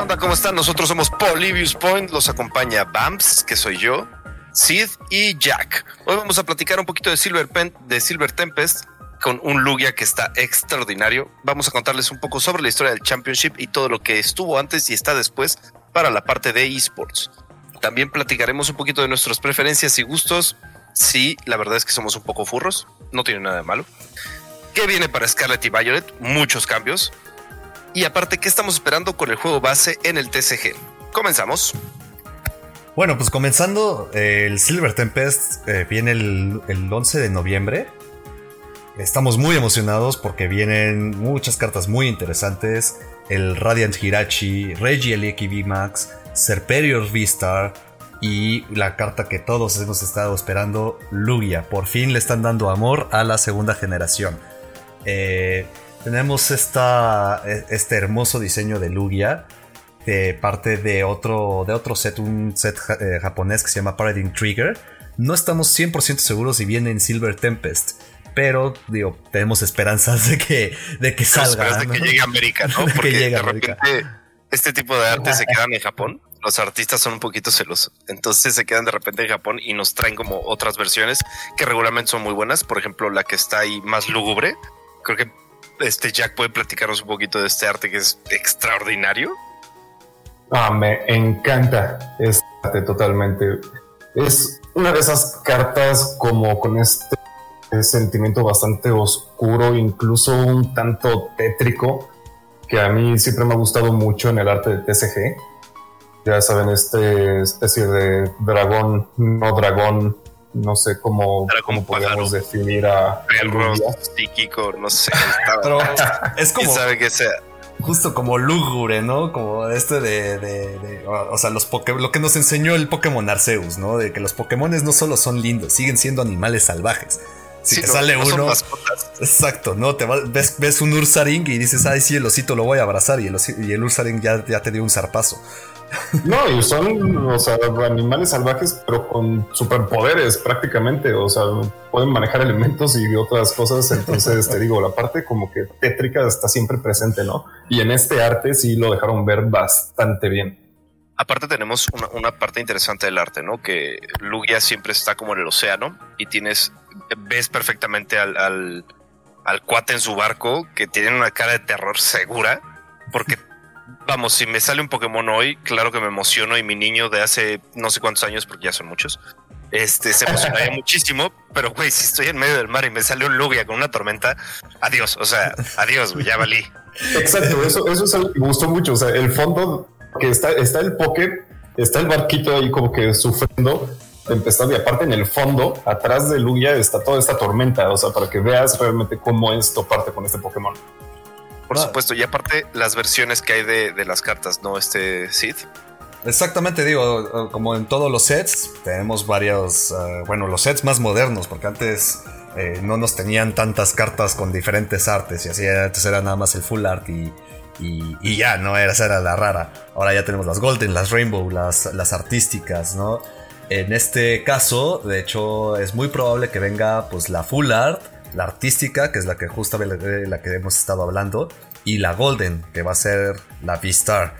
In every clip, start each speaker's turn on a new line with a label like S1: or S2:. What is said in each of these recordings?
S1: onda? ¿Cómo están? Nosotros somos Polybius Point, los acompaña Bamps, que soy yo, Sid y Jack. Hoy vamos a platicar un poquito de Silver, Pen de Silver Tempest con un Lugia que está extraordinario. Vamos a contarles un poco sobre la historia del Championship y todo lo que estuvo antes y está después para la parte de esports. También platicaremos un poquito de nuestras preferencias y gustos. Sí, la verdad es que somos un poco furros, no tiene nada de malo. ¿Qué viene para Scarlet y Violet? Muchos cambios. Y aparte, ¿qué estamos esperando con el juego base en el TCG? Comenzamos.
S2: Bueno, pues comenzando, el Silver Tempest eh, viene el, 11 de noviembre. Estamos muy emocionados porque vienen muchas cartas muy interesantes. El Radiant Hirachi, Regieleki VMAX, Serperior V-Star y la carta que todos hemos estado esperando, Lugia. Por fin le están dando amor a la segunda generación. Eh, tenemos esta, e, este hermoso diseño de Lugia de parte de otro, de otro set, un set eh, japonés que se llama Paradigm Trigger. No estamos 100% seguros si viene en Silver Tempest, pero digo, tenemos esperanzas de que, de que salga.
S1: De que llegue a América, ¿no? Porque de repente este tipo de arte se quedan en Japón. Los artistas son un poquito celosos. Entonces se quedan de repente en Japón y nos traen como otras versiones que regularmente son muy buenas. Por ejemplo, la que está ahí más lúgubre. Creo que este Jack puede platicarnos un poquito de este arte que es extraordinario.
S3: Ah, me encanta este arte totalmente. Es una de esas cartas como con este sentimiento bastante oscuro, incluso un tanto tétrico, que a mí siempre me ha gustado mucho en el arte de TCG. Ya saben, este especie de dragón, no dragón, no sé cómo, cómo podemos definir a
S1: perro psíquico, no sé.
S2: es como
S1: sabe que sea
S2: justo como lúgubre, ¿no? Como este de, o sea, los lo que nos enseñó el Pokémon Arceus, ¿no? De que los Pokémon no solo son lindos, siguen siendo animales salvajes. Si te sale uno. exacto, ¿no? Te ves, ves, un Ursaring y dices, ay, sí, el osito lo voy a abrazar. Y el, y el Ursaring ya, ya te dio un zarpazo.
S3: No, y son, o sea, animales salvajes, pero con superpoderes prácticamente. O sea, pueden manejar elementos y otras cosas. Entonces, te digo, la parte como que tétrica está siempre presente, ¿no? Y en este arte sí lo dejaron ver bastante bien.
S1: Aparte tenemos una, parte interesante del arte, ¿no? Que Lugia siempre está como en el océano y tienes, ves perfectamente al, al, al cuate en su barco que tiene una cara de terror segura porque vamos, si me sale un Pokémon hoy, claro que me emociono y mi niño de hace no sé cuántos años, porque ya son muchos, este, se emocionaría muchísimo, pero güey, si estoy en medio del mar y me sale un Lugia con una tormenta, adiós, o sea, adiós, güey, ya valí.
S3: Exacto, eso, eso es algo que me gustó mucho, o sea, el fondo que está, está el Poké, está el barquito ahí como que sufriendo, empezando y aparte en el fondo, atrás de Lugia está toda esta tormenta, o sea, para que veas realmente cómo es toparte con este Pokémon.
S1: Por supuesto, y aparte las versiones que hay de, las cartas, ¿no? Este Sid.
S2: Exactamente, digo, como en todos los sets, tenemos varios, eh, bueno, los sets más modernos, porque antes eh, no nos tenían tantas cartas con diferentes artes, y así antes era nada más el full art y, y, ya, ¿no? Era, esa era la rara. Ahora ya tenemos las golden, las rainbow, las, las artísticas, ¿no? En este caso, de hecho, es muy probable que venga pues la full art la artística, que es la que justamente la que hemos estado hablando, y la golden, que va a ser la V-Star.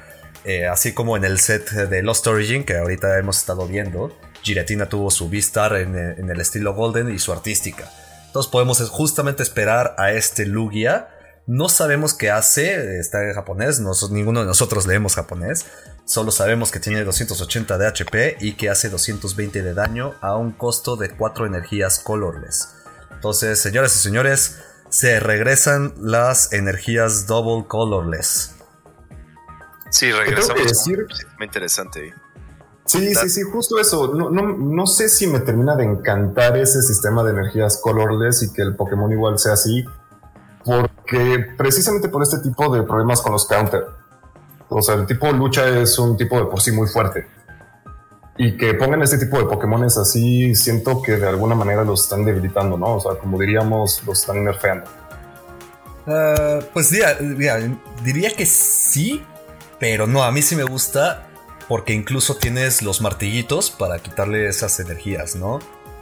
S2: Eh, así como en el set de Lost Origin, que ahorita hemos estado viendo, Giratina tuvo su V-Star en, el estilo golden y su artística. Entonces podemos justamente esperar a este Lugia. No sabemos qué hace, está en japonés, ninguno de nosotros leemos japonés. Solo sabemos que tiene 280 de HP y que hace 220 de daño a un costo de 4 energías colorless. Entonces, señoras y señores, se regresan las energías double colorless.
S1: Sí, regresamos. Decir? Muy interesante.
S3: Sí, sí, sí, justo eso. No, no, no, sé si me termina de encantar ese sistema de energías colorless y que el Pokémon igual sea así, porque precisamente por este tipo de problemas con los counter. O sea, el tipo lucha es un tipo de por sí muy fuerte y que pongan este tipo de Pokémones así, siento que de alguna manera los están debilitando, ¿no? O sea, como diríamos, los están nerfeando.
S2: Uh, pues diría, diría, que sí, pero no, a mí sí me gusta porque incluso tienes los martillitos para quitarle esas energías, ¿no?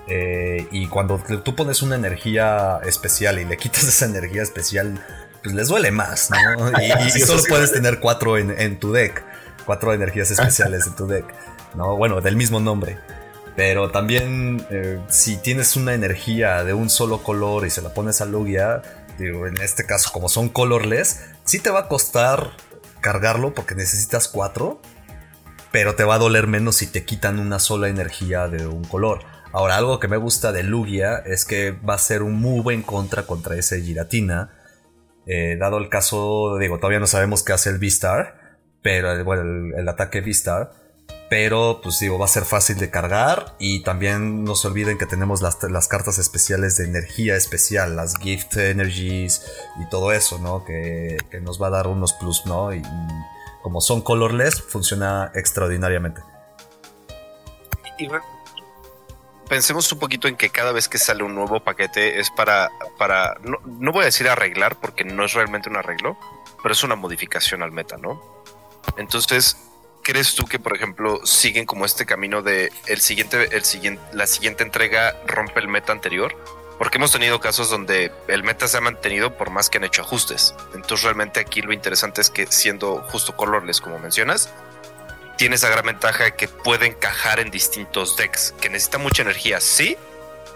S2: Eh, y cuando tú pones una energía especial y le quitas esa energía especial, pues les duele más, ¿no? Y, solo puedes tener cuatro en, en tu deck. cuatro energías especiales en tu deck. ¿no? Bueno, del mismo nombre. Pero también eh, si tienes una energía de un solo color y se la pones a Lugia, digo, en este caso como son colorless, sí te va a costar cargarlo porque necesitas cuatro, pero te va a doler menos si te quitan una sola energía de un color. Ahora, algo que me gusta de Lugia es que va a ser un muy buen contra contra ese Giratina. Eh, dado el caso, digo, todavía no sabemos qué hace el V-Star, pero bueno, el, ataque V-Star pero pues digo, va a ser fácil de cargar y también no se olviden que tenemos las, cartas especiales de energía especial, las gift energies y todo eso, ¿no? Que, nos va a dar unos plus, ¿no? Y, como son colorless, funciona extraordinariamente.
S1: Pensemos un poquito en que cada vez que sale un nuevo paquete es para, para no, no voy a decir arreglar porque no es realmente un arreglo, pero es una modificación al meta, ¿no? Entonces, crees tú que, por ejemplo, siguen como este camino de el siguiente, el siguiente, la siguiente entrega rompe el meta anterior? Porque hemos tenido casos donde el meta se ha mantenido por más que han hecho ajustes. Entonces, realmente aquí lo interesante es que siendo justo colorless, como mencionas, tiene esa gran ventaja de que puede encajar en distintos decks, que necesita mucha energía, sí,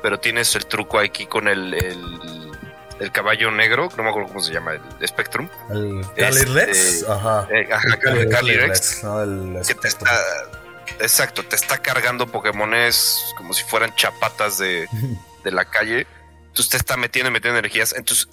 S1: pero tienes el truco aquí con el el caballo negro, no me acuerdo cómo se llama, el Spectrum.
S2: El Cali Rex.
S1: Este, ajá, eh, el Cali Rex. que te está, exacto, te está cargando Pokémones como si fueran chapatas de, de la calle. Entonces te está metiendo y metiendo energías. Entonces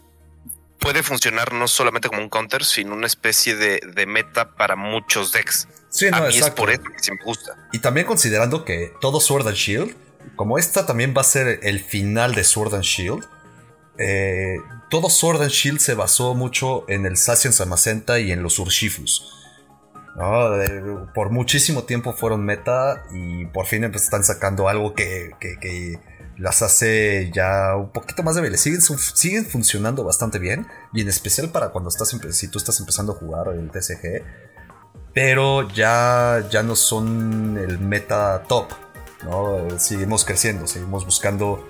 S1: puede funcionar no solamente como un counter, sino una especie de, de meta para muchos decks.
S2: Sí, no,
S1: A mí
S2: exacto.
S1: es por eso que sí me gusta.
S2: Y también considerando que todo Sword and Shield, como esta también va a ser el final de Sword and Shield, eh, todo Sword and Shield se basó mucho en el Sacian Samacenta y en los Urshifus. ¿no? Por muchísimo tiempo fueron meta y por fin están sacando algo que, que, que las hace ya un poquito más débiles. Siguen, siguen, funcionando bastante bien y en especial para cuando estás si tú estás empezando a jugar el TCG. Pero ya, ya no son el meta top. ¿no? Seguimos creciendo, seguimos buscando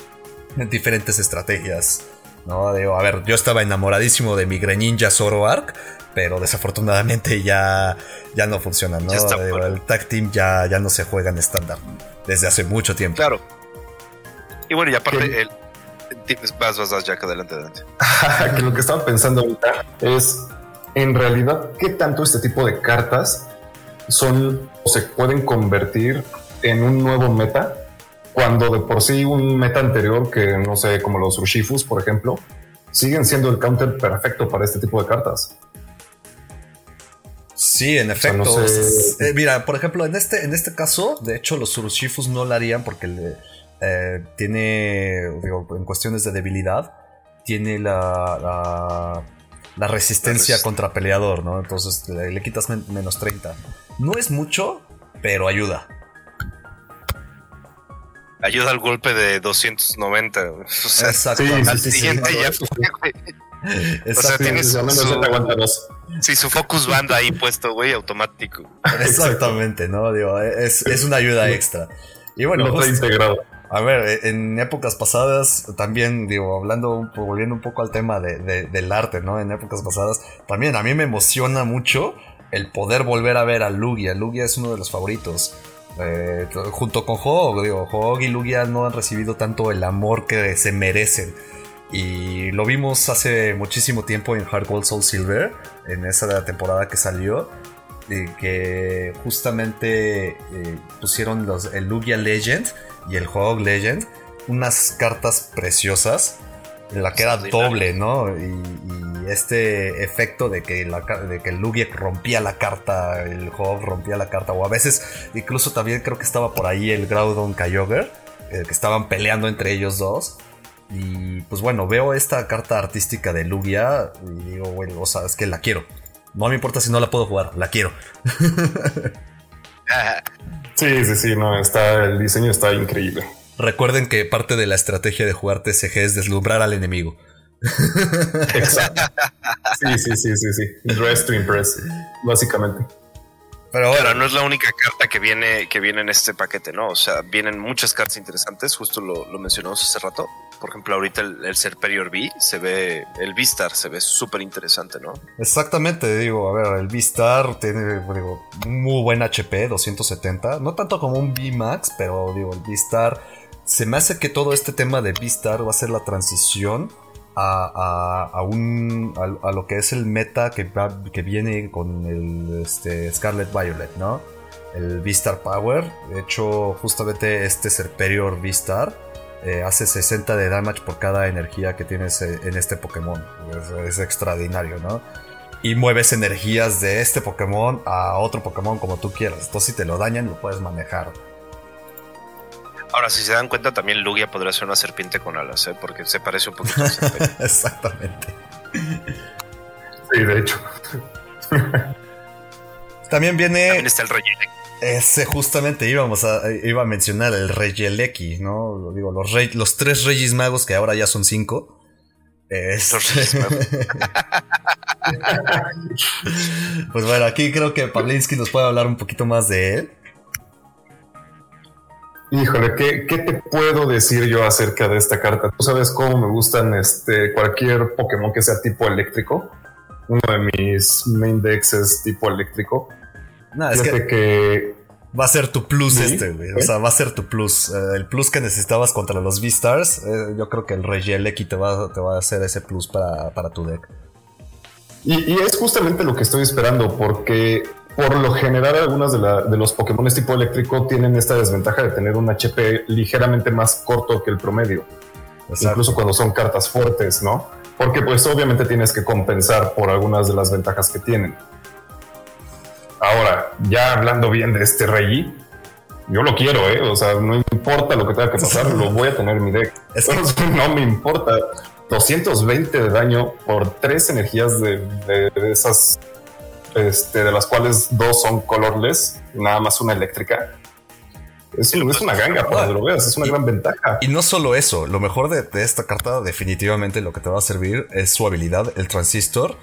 S2: diferentes estrategias. ¿no? Digo, a ver, yo estaba enamoradísimo de mi Greninja Zoroark, pero desafortunadamente ya, ya no funciona, ¿no? Digo, el tag team ya, ya no se juega en estándar desde hace mucho tiempo.
S1: Claro. Y bueno, y aparte, el, vas, vas, vas, Jack, adelante, adelante.
S3: que lo que estaba pensando ahorita es, en realidad, ¿qué tanto este tipo de cartas son o se pueden convertir en un nuevo meta cuando de por sí un meta anterior que no sé, como los Ushifus, por ejemplo, siguen siendo el counter perfecto para este tipo de cartas.
S2: Sí, en efecto. O sea, no sé. eh, mira, por ejemplo, en este, en este caso, de hecho, los Urushifus no lo harían porque le, eh, tiene, digo, en cuestiones de debilidad, tiene la, la, la resistencia la contra peleador, ¿no? Entonces le, le quitas men menos 30. No es mucho, pero ayuda
S1: ayuda al golpe de 290. O sea,
S2: Exacto.
S1: Sí, al sí, siguiente sí, ya fue, O sea, tienes su, su, sí, su focus band ahí puesto, güey, automático.
S2: Exactamente, ¿no? Digo, es, es una ayuda extra. Y bueno,
S3: no está integrado.
S2: A ver, en épocas pasadas, también, digo, hablando, volviendo un poco al tema de, de, del arte, ¿no? En épocas pasadas, también a mí me emociona mucho el poder volver a ver a Lugia. Lugia es uno de los favoritos. Eh, junto con Hog, digo, Hog y Lugia no han recibido tanto el amor que se merecen. Y lo vimos hace muchísimo tiempo en Hard Gold Soul Silver, en esa temporada que salió, eh, que justamente eh, pusieron los, el Lugia Legend y el Hog Legend, unas cartas preciosas, en la que era doble, ¿no? Y, y este efecto de que, la, de que el Lugia rompía la carta, el Hog rompía la carta, o a veces incluso también creo que estaba por ahí el Groudon Kyogre, eh, que estaban peleando entre ellos dos. Y pues bueno, veo esta carta artística de Lugia y digo, bueno, o sea, es que la quiero. No me importa si no la puedo jugar, la quiero.
S3: sí, sí, sí, no, está, el diseño está increíble.
S2: Recuerden que parte de la estrategia de jugar TCG es deslumbrar al enemigo.
S3: Exacto. Sí, sí, sí, sí, sí. Dress to impress, básicamente.
S1: Pero, no es la única carta que viene, que viene en este paquete, ¿no? O sea, vienen muchas cartas interesantes, justo lo, mencionamos hace rato. Por ejemplo, ahorita el, Serperior B se ve, el V-Star se ve súper interesante, ¿no?
S2: Exactamente, digo, a ver, el V-Star tiene, digo, muy buen HP, 270. No tanto como un V-Max, pero digo, el V-Star. Se me hace que todo este tema de V-Star va a ser la transición a, un, a, lo que es el meta que, que viene con el este, Scarlet Violet, ¿no? El V-Star Power. De hecho, justamente este Serperior V-Star eh, hace 60 de damage por cada energía que tienes eh, en este Pokémon. Es, es, extraordinario, ¿no? Y mueves energías de este Pokémon a otro Pokémon como tú quieras. Entonces, si te lo dañan, lo puedes manejar.
S1: Ahora, si se dan cuenta, también Lugia podría ser una serpiente con alas, ¿eh? porque se parece un poquito a serpiente.
S2: Exactamente.
S3: Sí, de hecho.
S2: también viene.
S1: También está el Regeleki.
S2: Ese justamente íbamos a, iba a mencionar el Regeleki, ¿no? Digo, los, rey, los tres Reyes Magos, que ahora ya son cinco. Es... pues bueno, aquí creo que Pavlinsky nos puede hablar un poquito más de él.
S3: Híjole, ¿qué, ¿qué, te puedo decir yo acerca de esta carta? Tú sabes cómo me gustan este, cualquier Pokémon que sea tipo eléctrico. Uno de mis main decks es tipo eléctrico.
S2: No, es que, va a ser tu plus este, güey. O sea, va a ser tu plus. Eh, el plus que necesitabas contra los V-Stars. Eh, yo creo que el Regieleki te va, te va a hacer ese plus para, para tu deck.
S3: Y, y, es justamente lo que estoy esperando, porque por lo general, algunos de, los Pokémon tipo eléctrico tienen esta desventaja de tener un HP ligeramente más corto que el promedio. Incluso cuando son cartas fuertes, ¿no? Porque pues obviamente tienes que compensar por algunas de las ventajas que tienen. Ahora, ya hablando bien de este Rey, yo lo quiero, ¿eh? O sea, no importa lo que tenga que pasar, lo voy a tener en mi deck. Eso no me importa. 220 de daño por tres energías de esas este, de las cuales dos son colorless, nada más una eléctrica. Es, una ganga para que lo veas, es una gran ventaja.
S2: Y no solo eso, lo mejor de, esta carta, definitivamente lo que te va a servir es su habilidad, el transistor.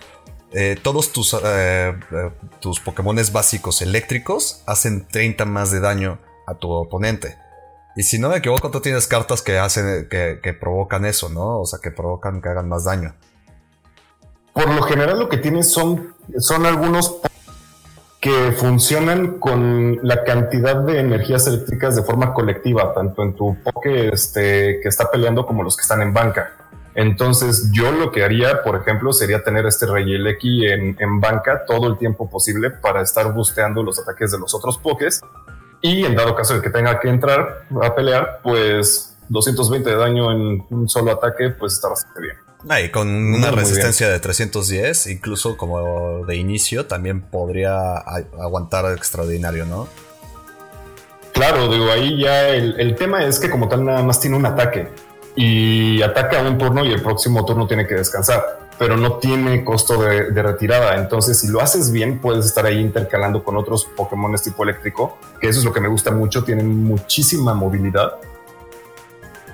S2: Eh, todos tus, eh, eh, tus Pokémones básicos eléctricos hacen 30 más de daño a tu oponente. Y si no me equivoco, tú tienes cartas que hacen, que, provocan eso, ¿no? O sea, que provocan que hagan más daño.
S3: Por lo general lo que tienes son, son algunos que funcionan con la cantidad de energías eléctricas de forma colectiva, tanto en tu poke este, que está peleando como los que están en banca. Entonces, yo lo que haría, por ejemplo, sería tener este Rey en, en banca todo el tiempo posible para estar busteando los ataques de los otros pokés. Y en dado caso de que tenga que entrar a pelear, pues 220 de daño en un solo ataque, pues está bastante bien.
S2: Ah, y con una resistencia de 310, incluso como de inicio, también podría aguantar extraordinario, ¿no?
S3: Claro, digo, ahí ya el, tema es que como tal nada más tiene un ataque y ataca un turno y el próximo turno tiene que descansar, pero no tiene costo de, de retirada. Entonces, si lo haces bien, puedes estar ahí intercalando con otros Pokémon tipo eléctrico, que eso es lo que me gusta mucho, tienen muchísima movilidad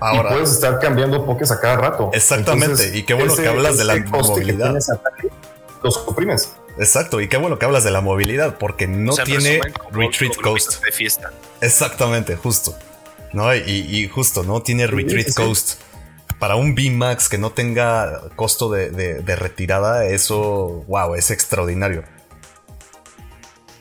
S3: Ahora, y puedes estar cambiando pokés a cada rato.
S2: Exactamente. y qué bueno que hablas de la movilidad.
S3: los oprimes.
S2: Exacto, y qué bueno que hablas de la movilidad, porque no tiene retreat coast.
S1: De fiesta.
S2: Exactamente, justo. ¿No? Y, justo, no tiene retreat coast. Para un B-Max que no tenga costo de, retirada, eso, wow, es extraordinario.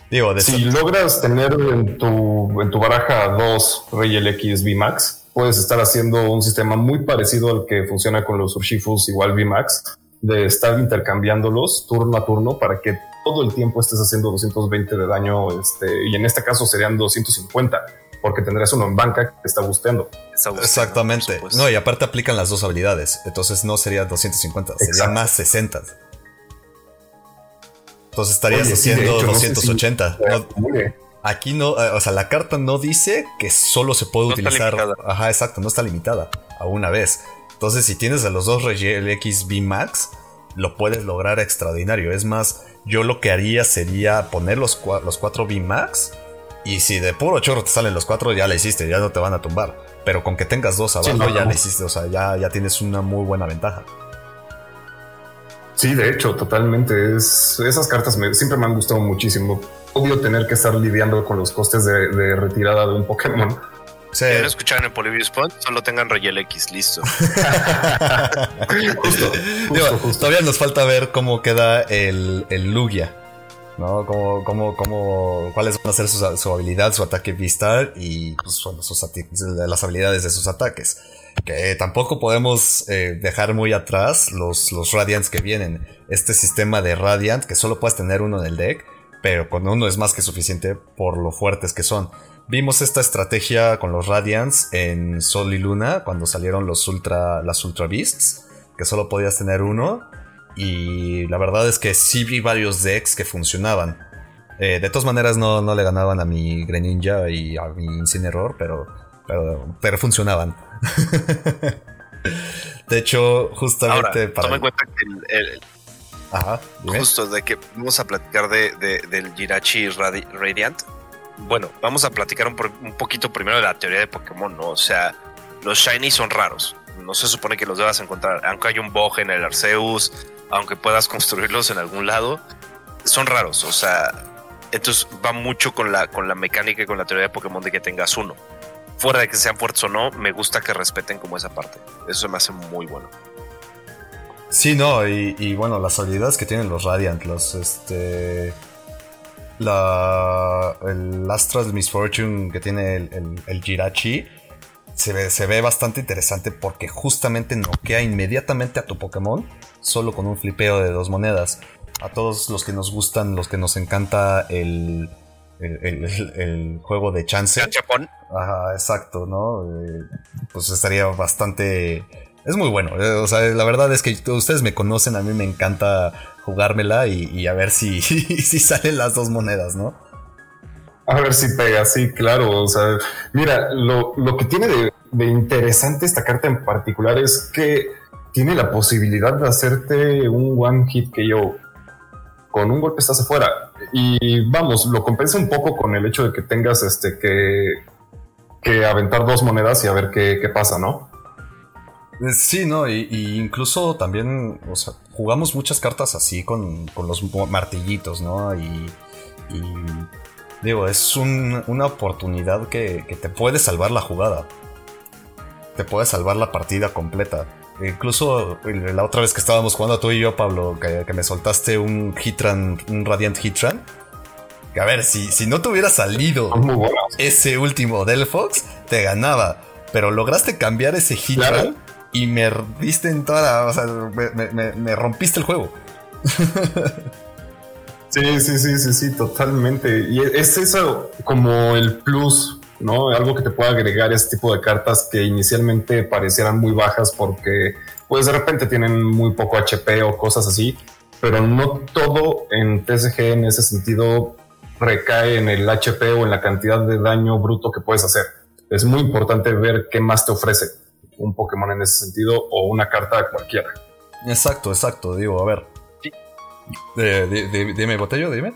S3: Digo, si logras tener en tu, en tu baraja dos Rey X B-Max, puedes estar haciendo un sistema muy parecido al que funciona con los Urshifus igual VMAX, de estar intercambiándolos turno a turno para que todo el tiempo estés haciendo 220 de daño, este, y en este caso serían 250, porque tendrías uno en banca que está busteando.
S2: Exactamente. No, y aparte aplican las dos habilidades, entonces no sería 250, sería más 60. Entonces estarías haciendo 280. Aquí no, eh, o sea, la carta no dice que solo se puede utilizar. Ajá, exacto, no está limitada a una vez. Entonces, si tienes a los dos X B Max, lo puedes lograr extraordinario. Es más, yo lo que haría sería poner los, los cuatro B Max. Y si de puro chorro te salen los cuatro, ya la hiciste, ya no te van a tumbar. Pero con que tengas dos abajo, ya la hiciste, o sea, ya, ya tienes una muy buena ventaja.
S3: Sí, de hecho, totalmente. Es, esas cartas siempre me han gustado muchísimo odio tener que estar lidiando con los costes de, retirada de un Pokémon.
S1: Si quieren escuchar en Polybius Point, solo tengan Royal X, listo.
S2: Todavía nos falta ver cómo queda el, el Lugia. Cuáles van a ser su, habilidad, su ataque Vistar y pues, sus las habilidades de sus ataques. Que tampoco podemos eh, dejar muy atrás los, los Radiants que vienen. Este sistema de Radiant que solo puedes tener uno en el deck, pero con uno es más que suficiente por lo fuertes que son. Vimos esta estrategia con los Radiants en Sol y Luna cuando salieron los Ultra, las Ultra Beasts, que solo podías tener uno. Y la verdad es que sí vi varios decks que funcionaban. Eh, de todas maneras no, no, le ganaban a mi Greninja y a mi Incineroar, pero, pero, pero funcionaban. de hecho, justamente
S1: para... Toma en cuenta que el, Ajá, justo de que vamos a platicar de, del Jirachi Radiant. Bueno, vamos a platicar un, un, poquito primero de la teoría de Pokémon, ¿no? O sea, los Shiny son raros. No se supone que los debas encontrar. Aunque hay un Bog en el Arceus, aunque puedas construirlos en algún lado, son raros. O sea, entonces va mucho con la, con la mecánica y con la teoría de Pokémon de que tengas uno. Fuera de que sean fuertes o no, me gusta que respeten como esa parte. Eso me hace muy bueno.
S2: Sí, no, y, bueno, las habilidades que tienen los Radiant, los este. La. El Misfortune que tiene el, el, el Jirachi se ve, se ve bastante interesante porque justamente noquea inmediatamente a tu Pokémon solo con un flipeo de dos monedas. A todos los que nos gustan, los que nos encanta el, el, juego de chance. Ajá, exacto, ¿no? Eh, pues estaría bastante... Es muy bueno. Eh, o sea, la verdad es que ustedes me conocen, a mí me encanta jugármela y, a ver si, si salen las dos monedas, ¿no?
S3: A ver si pega, sí, claro. O sea, mira, lo, que tiene de, interesante esta carta en particular es que tiene la posibilidad de hacerte un one hit que yo con un golpe estás afuera. Y vamos, lo compensa un poco con el hecho de que tengas este que, que aventar dos monedas y a ver qué, pasa, ¿no?
S2: Sí, no, y, incluso también, o sea, jugamos muchas cartas así con, los martillitos, ¿no? Y Digo, es una oportunidad que, te puede salvar la jugada. Te puede salvar la partida completa. Incluso la otra vez que estábamos jugando tú y yo, Pablo, que, me soltaste un Hitran, un Radiant Hitran. Que a ver, si, si no te hubiera salido ese último del Fox, te ganaba. Pero lograste cambiar ese Hitran y me diste en toda O sea, me rompiste el juego.
S3: Sí, sí, sí, sí, sí, totalmente. Y es eso como el plus, ¿no? Algo que te puede agregar este tipo de cartas que inicialmente parecieran muy bajas porque pues de repente tienen muy poco HP o cosas así, pero no todo en TSG en ese sentido recae en el HP o en la cantidad de daño bruto que puedes hacer. Es muy importante ver qué más te ofrece un Pokémon en ese sentido o una carta cualquiera.
S2: Exacto, exacto. Digo, a ver, dime, Botello, dime.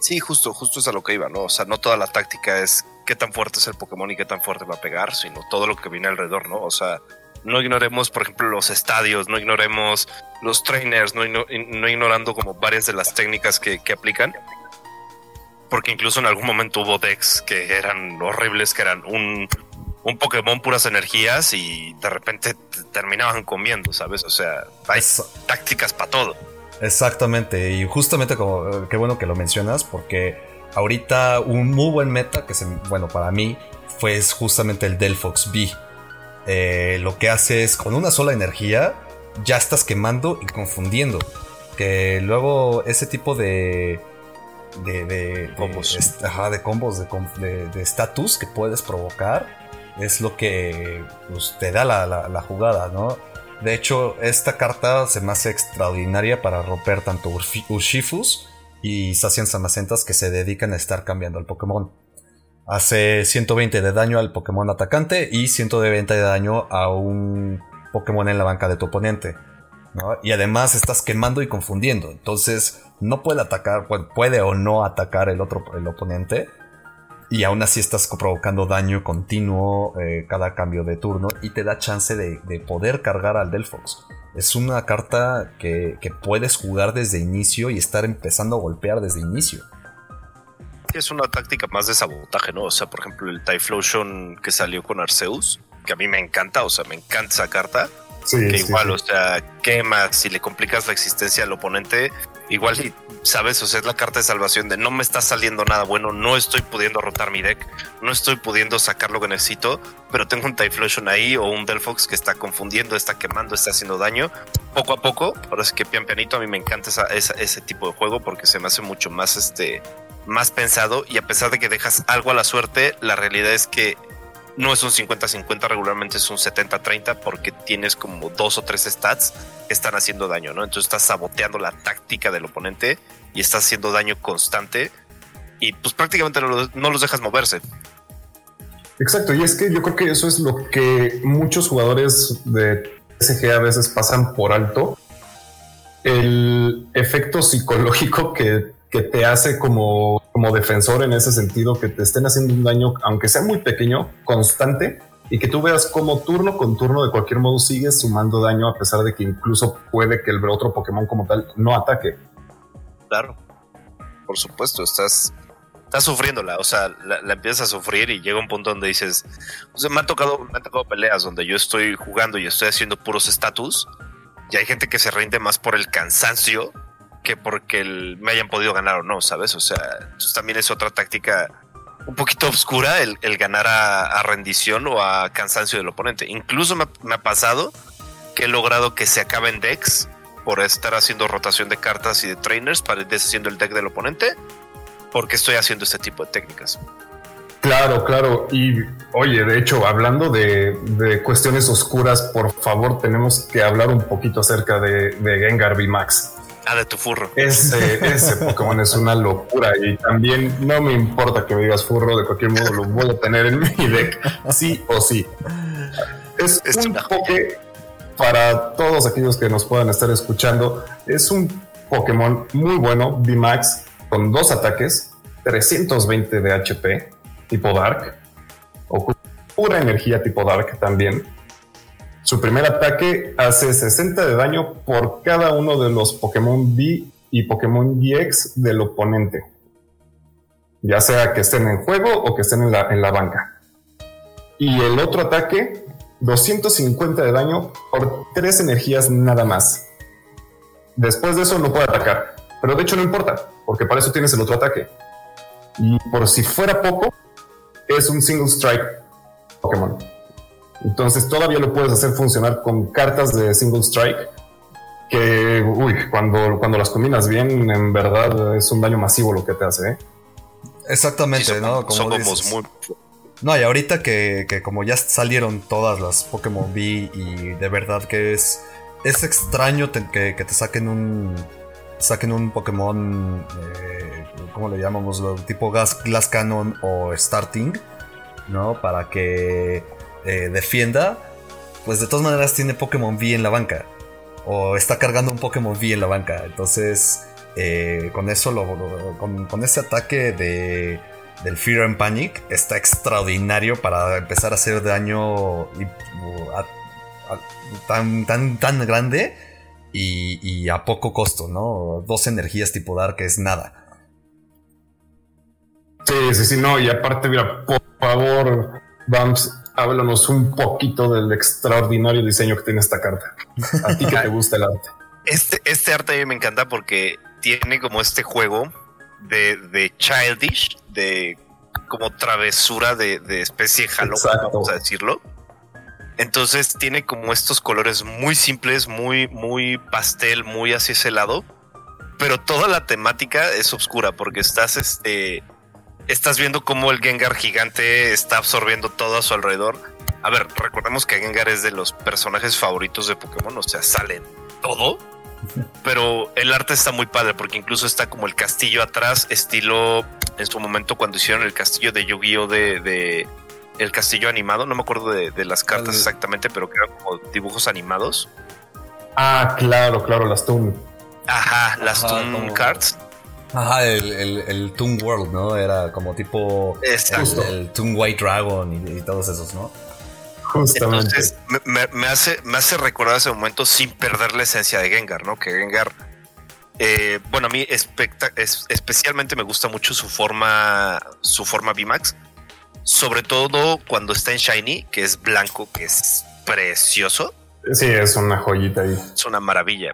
S1: Sí, justo, justo es a lo que iba, ¿no? O sea, no toda la táctica es qué tan fuerte es el Pokémon y qué tan fuerte va a pegar, sino todo lo que viene alrededor, ¿no? O sea, no ignoremos, por ejemplo, los estadios, no ignoremos los trainers, no, ignorando como varias de las técnicas que, aplican. Porque incluso en algún momento hubo decks que eran horribles, que eran un, un Pokémon puras energías y de repente terminaban comiendo, ¿sabes? O sea, hay tácticas para todo.
S2: Exactamente, y justamente como eh, qué bueno que lo mencionas, porque ahorita un muy buen meta que se, bueno, para mí fue justamente el Delphox B. Eh, lo que hace es con una sola energía ya estás quemando y confundiendo. Que luego ese tipo de de, de combos, de, ajá, de combos de estatus que puedes provocar es lo que pues, te da la, la jugada, ¿no? De hecho, esta carta se me hace extraordinaria para romper tanto Urshifus y Sacian Samacentas que se dedican a estar cambiando al Pokémon. Hace 120 de daño al Pokémon atacante y 120 de daño a un Pokémon en la banca de tu oponente. Y además estás quemando y confundiendo. Entonces no puede atacar, puede o no atacar el otro el oponente y aún así estás provocando daño continuo eh, cada cambio de turno y te da chance de, poder cargar al Delphox. Es una carta que, puedes jugar desde inicio y estar empezando a golpear desde inicio.
S1: es una táctica más de sabotaje, ¿no? O sea, por ejemplo, el Typhlosion que salió con Arceus, que a mí me encanta, o sea, me encanta esa carta. que igual, o sea, quema, si le complicas la existencia al oponente, igual y sabes, o sea, es la carta de salvación de no me está saliendo nada bueno, no estoy pudiendo rotar mi deck, no estoy pudiendo sacar lo que necesito, pero tengo un Typhlosion ahí o un Delphox que está confundiendo, está quemando, está haciendo daño. Poco a poco, ahora sí que pian pianito, a mí me encanta ese tipo de juego porque se me hace mucho más este más pensado y a pesar de que dejas algo a la suerte, la realidad es que no es un 50-50, regularmente es un 70-30 porque tienes como dos o tres stats que están haciendo daño, ¿no? Entonces estás saboteando la táctica del oponente y estás haciendo daño constante y pues prácticamente no, los dejas moverse.
S3: Exacto, y es que yo creo que eso es lo que muchos jugadores de SG a veces pasan por alto. El efecto psicológico que que te hace como, como defensor en ese sentido, que te estén haciendo un daño, aunque sea muy pequeño, constante, y que tú veas como turno con turno de cualquier modo sigues sumando daño a pesar de que incluso puede que el otro Pokémon como tal no ataque.
S1: Claro, por supuesto, estás, estás sufriéndola, o sea, la, empiezas a sufrir y llega un punto donde dices, o sea, me han tocado, me han tocado peleas donde yo estoy jugando y estoy haciendo puros estatus y hay gente que se rinde más por el cansancio que porque me hayan podido ganar o no, ¿sabes? O sea, entonces también es otra táctica un poquito oscura el, ganar a, rendición o a cansancio del oponente. Incluso me, ha pasado que he logrado que se acaben decks por estar haciendo rotación de cartas y de trainers para deshaciendo el deck del oponente, porque estoy haciendo este tipo de técnicas.
S3: Claro, claro. Y oye, de hecho, hablando de, cuestiones oscuras, por favor, tenemos que hablar un poquito acerca de, de Gengar VMAX.
S1: Ah, de tu furro.
S3: Ese, ese Pokémon es una locura y también no me importa que me digas furro, de cualquier modo lo voy a tener en mi deck, sí o sí. Es, un Poké para todos aquellos que nos puedan estar escuchando. Es un Pokémon muy bueno, VMAX, con dos ataques, 320 de HP, tipo Dark, o pura energía tipo Dark también su primer ataque hace 60 de daño por cada uno de los Pokémon V y Pokémon GX del oponente. Ya sea que estén en juego o que estén en la, en la banca. Y el otro ataque, 250 de daño por 3 energías nada más. Después de eso no puede atacar. Pero de hecho no importa, porque para eso tienes el otro ataque. Y por si fuera poco, es un single strike Pokémon. Entonces todavía lo puedes hacer funcionar con cartas de single strike que, uy, cuando, cuando las combinas bien, en verdad es un daño masivo lo que te hace. ¿eh?
S2: Exactamente, ¿no? Como muy... No, y ahorita que, como ya salieron todas las Pokémon V y de verdad que es, es extraño que, te saquen un, saquen un Pokémon, eh, ¿cómo le llamamos? Tipo Gas, Glass Cannon o Starting, ¿no? Para que eh, defienda, pues de todas maneras tiene Pokémon V en la banca. O está cargando un Pokémon V en la banca. Entonces, eh, con eso, con, ese ataque de, del Fear and Panic, está extraordinario para empezar a hacer daño tan, tan, tan grande y, a poco costo, ¿no? Dos energías tipo Dark es nada.
S3: Sí, sí, sí, no, y aparte, mira, por favor, Vamos háblanos un poquito del extraordinario diseño que tiene esta carta. A ti que te gusta el arte.
S1: Este, este arte a mí me encanta porque tiene como este juego de, childish, de como travesura de, especie de Halloween, vamos a decirlo. Entonces tiene como estos colores muy simples, muy, muy pastel, muy hacia ese lado. Pero toda la temática es oscura porque estás este estás viendo cómo el Gengar gigante está absorbiendo todo a su alrededor. A ver, recordemos que Gengar es de los personajes favoritos de Pokémon, o sea, sale todo. Pero el arte está muy padre porque incluso está como el castillo atrás, estilo en su momento cuando hicieron el castillo de Yu-Gi-Oh! De, el castillo animado, no me acuerdo de, las cartas exactamente, pero que eran como dibujos animados.
S3: Ah, claro, claro, las Toon.
S1: Ajá, las Toon Cards.
S2: Ajá, el, el, Toon World, ¿no? Era como tipo el, el, Toon White Dragon y, todos esos, ¿no?
S1: Justamente. Entonces, me, hace, me hace recordar ese momento sin perder la esencia de Gengar, ¿no? Que Gengar Eh, bueno, a mí especialmente me gusta mucho su forma, su forma VMAX, sobre todo cuando está en Shiny, que es blanco, que es precioso.
S3: Sí, es una joyita ahí.
S1: Es una maravilla.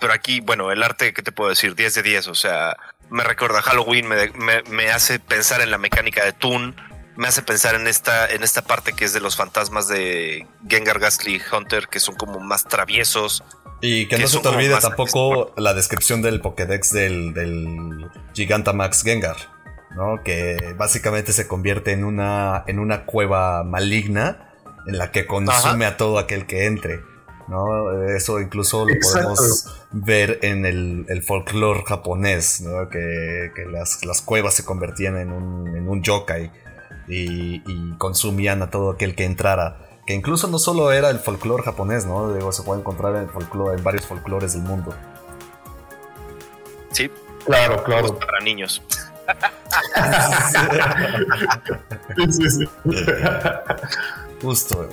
S1: Pero aquí, bueno, el arte, ¿qué te puedo decir? 10 de 10, o sea, me recuerda a Halloween, me, hace pensar en la mecánica de Toon, me hace pensar en esta, en esta parte que es de los fantasmas de Gengar, Ghastly, Hunter, que son como más traviesos.
S2: Y que, no se te olvide tampoco la descripción del Pokédex del, del Gigantamax Gengar, ¿no? Que básicamente se convierte en una, en una cueva maligna en la que consume a todo aquel que entre. ¿No? Eso incluso lo podemos ver en el, el folclore japonés, ¿no? Que, las, cuevas se convertían en un, en un yokai y, consumían a todo aquel que entrara. Que incluso no solo era el folclore japonés, ¿no? Digo, se puede encontrar en, en varios folclores del mundo.
S1: Sí.
S3: Claro, claro.
S1: Para niños.
S2: sí, sí. Justo.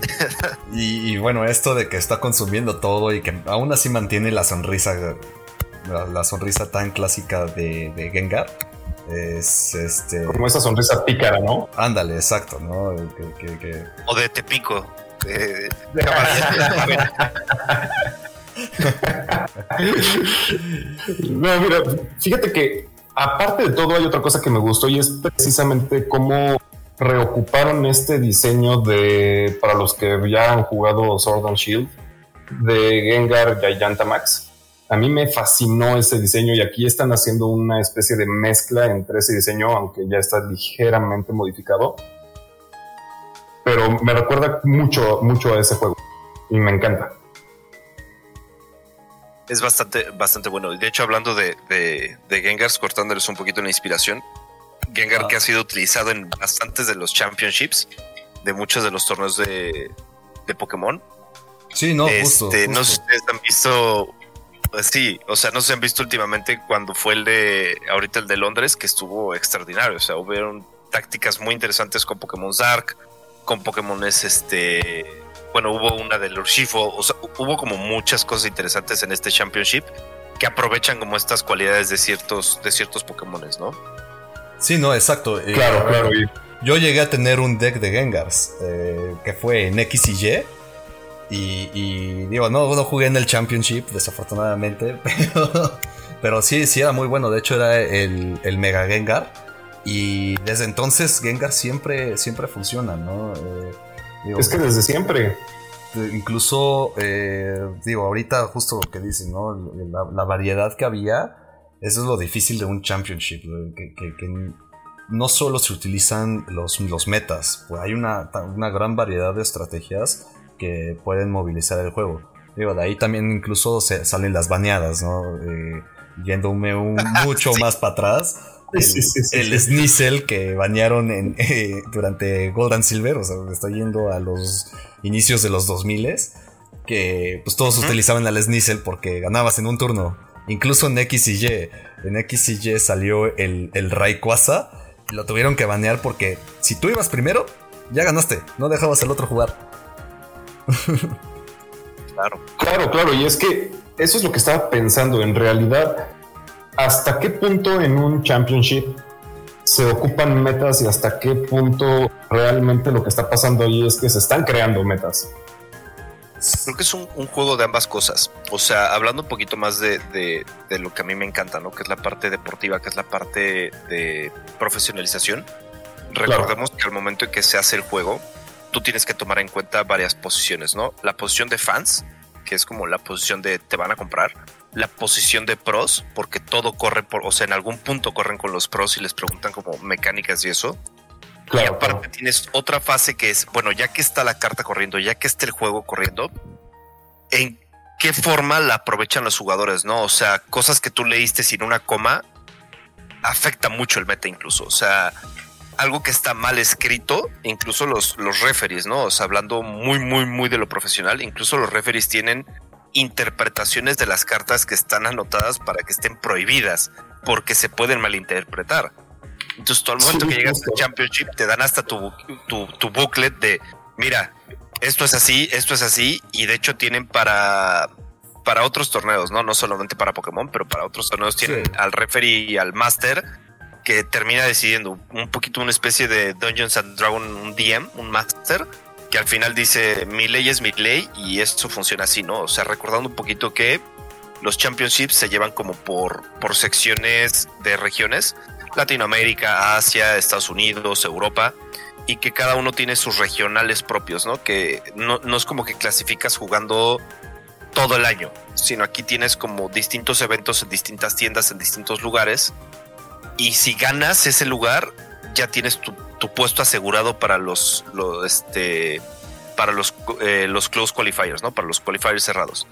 S2: Y, bueno, esto de que está consumiendo todo y que aún así mantiene la sonrisa, la, sonrisa tan clásica de, Gengar. Es este.
S3: Como esa sonrisa pícara, ¿no?
S2: Ándale, exacto, ¿no?
S1: O de Tepico.
S3: no, mira, fíjate que aparte de todo hay otra cosa que me gustó y es precisamente cómo reocuparon este diseño de, para los que ya han jugado Sword and Shield, de Gengar Gigantamax. A mí me fascinó ese diseño y aquí están haciendo una especie de mezcla entre ese diseño, aunque ya está ligeramente modificado. Pero me recuerda mucho, mucho a ese juego y me encanta.
S1: Es bastante, bastante bueno. De hecho, hablando de, de, de Gengars, cortándoles un poquito la inspiración, Gengar que ha sido utilizado en bastantes de los championships de muchos de los torneos de, Pokémon.
S2: Sí, no, justo,
S1: este, No sé si ustedes han visto. Pues sí, o sea, no se han visto últimamente cuando fue el de. Ahorita el de Londres, que estuvo extraordinario. O sea, hubieron tácticas muy interesantes con Pokémon Zark, con Pokémon este. Bueno, hubo una del Urshifo. O sea, hubo como muchas cosas interesantes en este Championship que aprovechan como estas cualidades de ciertos, de ciertos Pokémones, ¿no?
S2: Sí, no, exacto.
S3: Eh, claro, claro.
S2: Yo llegué a tener un deck de Gengars eh, que fue en X y Y. Y, digo, no, no jugué en el Championship, desafortunadamente, pero, pero sí, sí era muy bueno. De hecho, era el, Mega Gengar. Y desde entonces Gengar siempre, siempre funciona, ¿no? Eh,
S3: es que desde siempre.
S2: Incluso, digo, ahorita justo lo que dicen, ¿no? la variedad que había eso es lo difícil de un championship, que, no solo se utilizan los, los metas, pues hay una, gran variedad de estrategias que pueden movilizar el juego. Digo, de ahí también incluso se salen las baneadas, ¿no? Eh, yéndome un, mucho más para atrás. El, Sneasel que banearon en, eh, durante Gold and Silver, o sea, estoy yendo a los inicios de los 2000 que pues todos utilizaban al Sneasel porque ganabas en un turno. Incluso en X y Y. En X y Y salió el, el Rayquaza. Y lo tuvieron que banear porque si tú ibas primero, ya ganaste. No dejabas al otro jugar.
S3: claro. Claro, claro. Y es que eso es lo que estaba pensando. En realidad, ¿hasta qué punto en un championship se ocupan metas y hasta qué punto realmente lo que está pasando ahí es que se están creando metas?
S1: Creo que es un, juego de ambas cosas. O sea, hablando un poquito más de, lo que a mí me encanta, ¿no? Que es la parte deportiva, que es la parte de profesionalización. Recordemos que al momento en que se hace el juego, tú tienes que tomar en cuenta varias posiciones, ¿no? La posición de fans, que es como la posición de te van a comprar. La posición de pros, porque todo corre por, o sea, en algún punto corren con los pros y les preguntan como mecánicas y eso y aparte tienes otra fase que es, bueno, ya que está la carta corriendo, ya que está el juego corriendo, ¿en qué forma la aprovechan los jugadores, no? O sea, cosas que tú leíste sin una coma afecta mucho el meta incluso. O sea, algo que está mal escrito, incluso los, los referees, ¿no? O sea, hablando muy, muy, muy de lo profesional, incluso los referees tienen interpretaciones de las cartas que están anotadas para que estén prohibidas, porque se pueden malinterpretar. Entonces, todo el momento que llegas al Championship, te dan hasta tu, tu, booklet de, mira, esto es así, esto es así, y de hecho tienen para, para otros torneos, ¿no? No solamente para Pokémon, pero para otros torneos tienen al referee y al master que termina decidiendo un poquito una especie de Dungeons and Dragons, un DM, un master, que al final dice mi ley es mi ley y esto funciona así, ¿no? O sea, recordando un poquito que los championships se llevan como por, por secciones de regiones, Latinoamérica, Asia, Estados Unidos, Europa, y que cada uno tiene sus regionales propios, ¿no? Que no, es como que clasificas jugando todo el año, sino aquí tienes como distintos eventos en distintas tiendas, en distintos lugares, y si ganas ese lugar, ya tienes tu, puesto asegurado para los, este, para los, eh, los close qualifiers, ¿no? Para los qualifiers cerrados.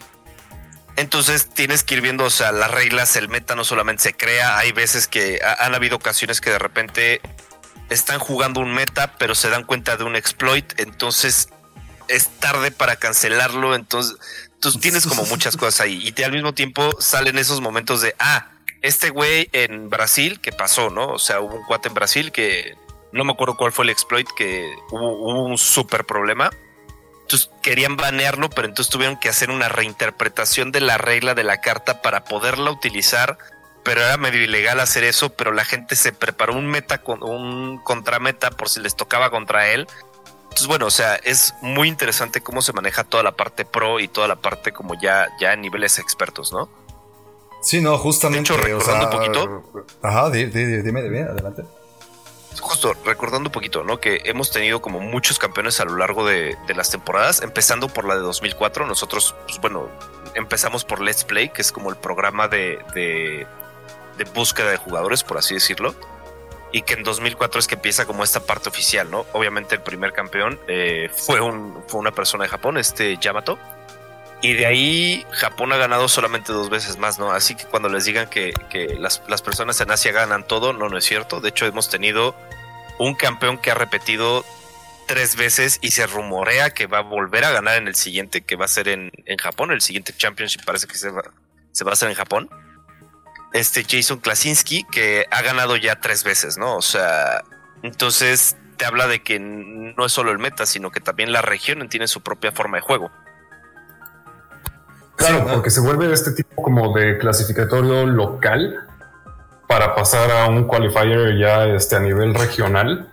S1: Entonces tienes que ir viendo, o sea, las reglas, el meta no solamente se crea, hay veces que han habido ocasiones que de repente están jugando un meta, pero se dan cuenta de un exploit, entonces es tarde para cancelarlo, entonces tú tienes como muchas cosas ahí y te, al mismo tiempo salen esos momentos de, ah, este güey en Brasil, que pasó, ¿no? O sea, hubo un cuate en Brasil que no me acuerdo cuál fue el exploit, que hubo, un súper problema. Entonces querían banearlo, pero entonces tuvieron que hacer una reinterpretación de la regla de la carta para poderla utilizar. Pero era medio ilegal hacer eso, pero la gente se preparó un meta con un contrameta por si les tocaba contra él. Entonces, bueno, o sea, es muy interesante cómo se maneja toda la parte pro y toda la parte como ya, ya a niveles expertos, ¿no?
S2: Sí, no, justamente.
S1: De hecho, recordando un poquito.
S2: Ajá, dime, dime, adelante.
S1: Justo, recordando un poquito, ¿no? Que hemos tenido como muchos campeones a lo largo de, las temporadas, empezando por la de 2004. Nosotros, pues bueno, empezamos por Let's Play, que es como el programa de, búsqueda de jugadores, por así decirlo. Y que en 2004 es que empieza como esta parte oficial, ¿no? Obviamente el primer campeón eh, fue una persona de Japón, este Yamato y de ahí Japón ha ganado solamente dos veces más, ¿no? Así que cuando les digan que, las, personas en Asia ganan todo, no, no es cierto. De hecho, hemos tenido un campeón que ha repetido tres veces y se rumorea que va a volver a ganar en el siguiente, que va a ser en, Japón. El siguiente Championship parece que se va, se va a hacer en Japón. Este Jason Klasinski, que ha ganado ya tres veces, ¿no? O sea, entonces te habla de que no es solo el meta, sino que también la región tiene su propia forma de juego.
S3: Claro, porque se vuelve este tipo como de clasificatorio local para pasar a un qualifier ya este, a nivel regional.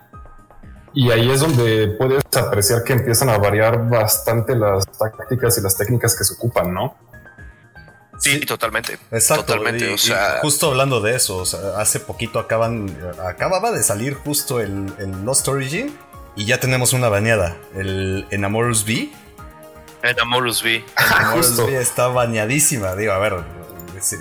S3: Y ahí es donde puedes apreciar que empiezan a variar bastante las tácticas y las técnicas que se ocupan, ¿no?
S1: Sí, totalmente.
S2: Exacto. Totalmente. justo hablando de eso, hace poquito acaban, acababa de salir justo el, el Lost Origin y ya tenemos una bañada, el Enamorus V
S1: Enamorus V.
S2: Enamorus V está bañadísima, digo, a ver,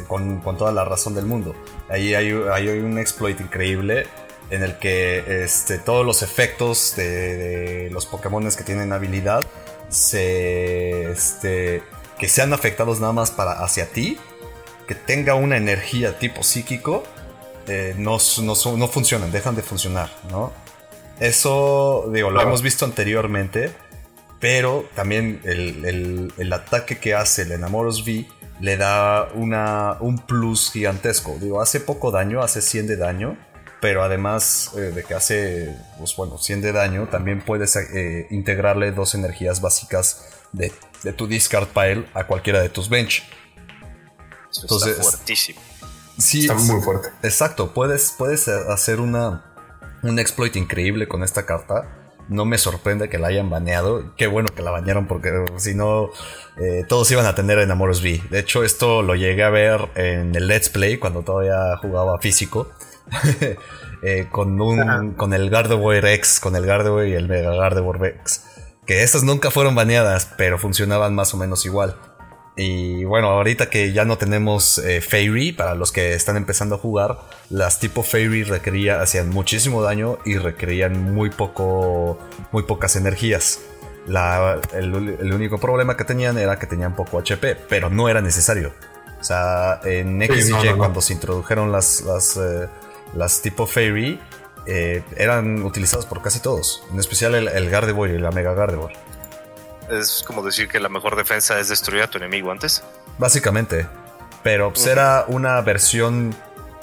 S2: con, toda la razón del mundo. Ahí hay, un exploit increíble en el que este, todos los efectos de, los Pokémon que tienen habilidad se, este, que sean afectados nada más para hacia ti, que tenga una energía tipo psíquico, eh, no, no, funcionan, dejan de funcionar, ¿no? Eso, digo, lo hemos visto anteriormente pero también el, ataque que hace el Enamoros V le da una, un plus gigantesco. Digo, hace poco daño, hace 100 de daño, pero además eh, de que hace, pues bueno, 100 de daño, también puedes eh, integrarle dos energías básicas de, tu discard pile a cualquiera de tus bench.
S1: Entonces, está fuertísimo.
S2: Sí,
S3: está muy fuerte.
S2: Exacto, puedes, puedes hacer una, un exploit increíble con esta carta no me sorprende que la hayan baneado. Qué bueno que la banearon porque si no, eh, todos iban a tener Enamoros V. De hecho, esto lo llegué a ver en el Let's Play cuando todavía jugaba físico. Eh, con, un, con el Gardevoir X, con el Gardevoir y el Mega Gardevoir X. Que estas nunca fueron baneadas, pero funcionaban más o menos igual. Y bueno, ahorita que ya no tenemos eh, Fairy, para los que están empezando a jugar, las tipo Fairy requería, hacían muchísimo daño y requerían muy poco, muy pocas energías. el, único problema que tenían era que tenían poco HP, pero no era necesario. O sea, en X y Y, cuando se introdujeron las, las, eh, las tipo Fairy, eh, eran utilizados por casi todos, en especial el, el Gardevoir y la Mega Gardevoir
S1: es como decir que la mejor defensa es destruir a tu enemigo antes.
S2: Básicamente. Pero pues, era una versión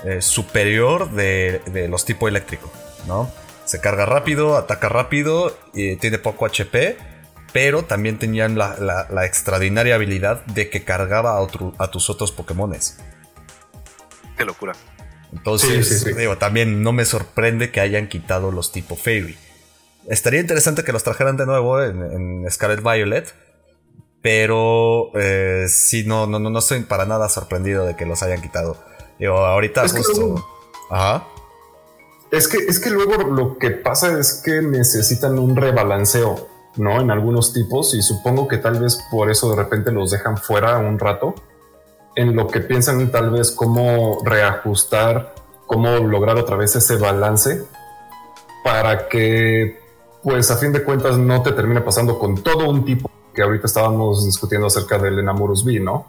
S2: eh, superior de, los tipo eléctrico, ¿no? Se carga rápido, ataca rápido, y tiene poco HP, pero también tenían la, extraordinaria habilidad de que cargaba a, tus otros Pokémones.
S1: Qué locura.
S2: Entonces, digo, también no me sorprende que hayan quitado los tipo Fairy. Estaría interesante que los trajeran de nuevo en, Scarlet Violet. Pero eh, sí, no, no, no estoy para nada sorprendido de que los hayan quitado. Digo, ahorita justo. Ajá.
S3: Es que, es que luego lo que pasa es que necesitan un rebalanceo, ¿no? En algunos tipos, y supongo que tal vez por eso de repente los dejan fuera un rato. En lo que piensan tal vez cómo reajustar, cómo lograr otra vez ese balance para que pues a fin de cuentas no te termine pasando con todo un tipo que ahorita estábamos discutiendo acerca del Enamorus B, ¿no?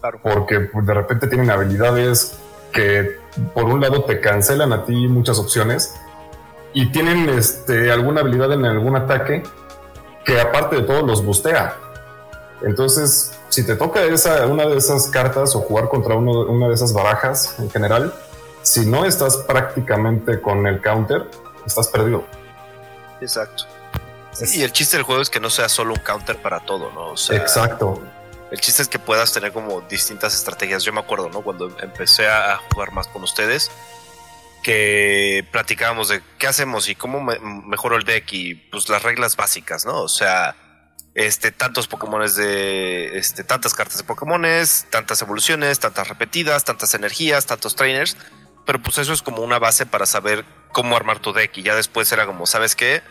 S3: Claro. Porque pues, de repente tienen habilidades que por un lado te cancelan a ti muchas opciones y tienen este, alguna habilidad en algún ataque que aparte de todo los bustea. Entonces, si te toca esa, una de esas cartas o jugar contra una de esas barajas en general, si no estás prácticamente con el counter, estás perdido.
S1: Exacto. Y el chiste del juego es que no sea solo un counter para todo, ¿no?
S3: Exacto.
S1: El chiste es que puedas tener como distintas estrategias. Yo me acuerdo, ¿no? Cuando empecé a jugar más con ustedes, que platicábamos de qué hacemos y cómo mejoro el deck y pues las reglas básicas, ¿no? O sea, este, tantos Pokémones de, este, tantas cartas de Pokémones, tantas evoluciones, tantas repetidas, tantas energías, tantos trainers. Pero pues eso es como una base para saber cómo armar tu deck. Y ya después era como, ¿sabes qué?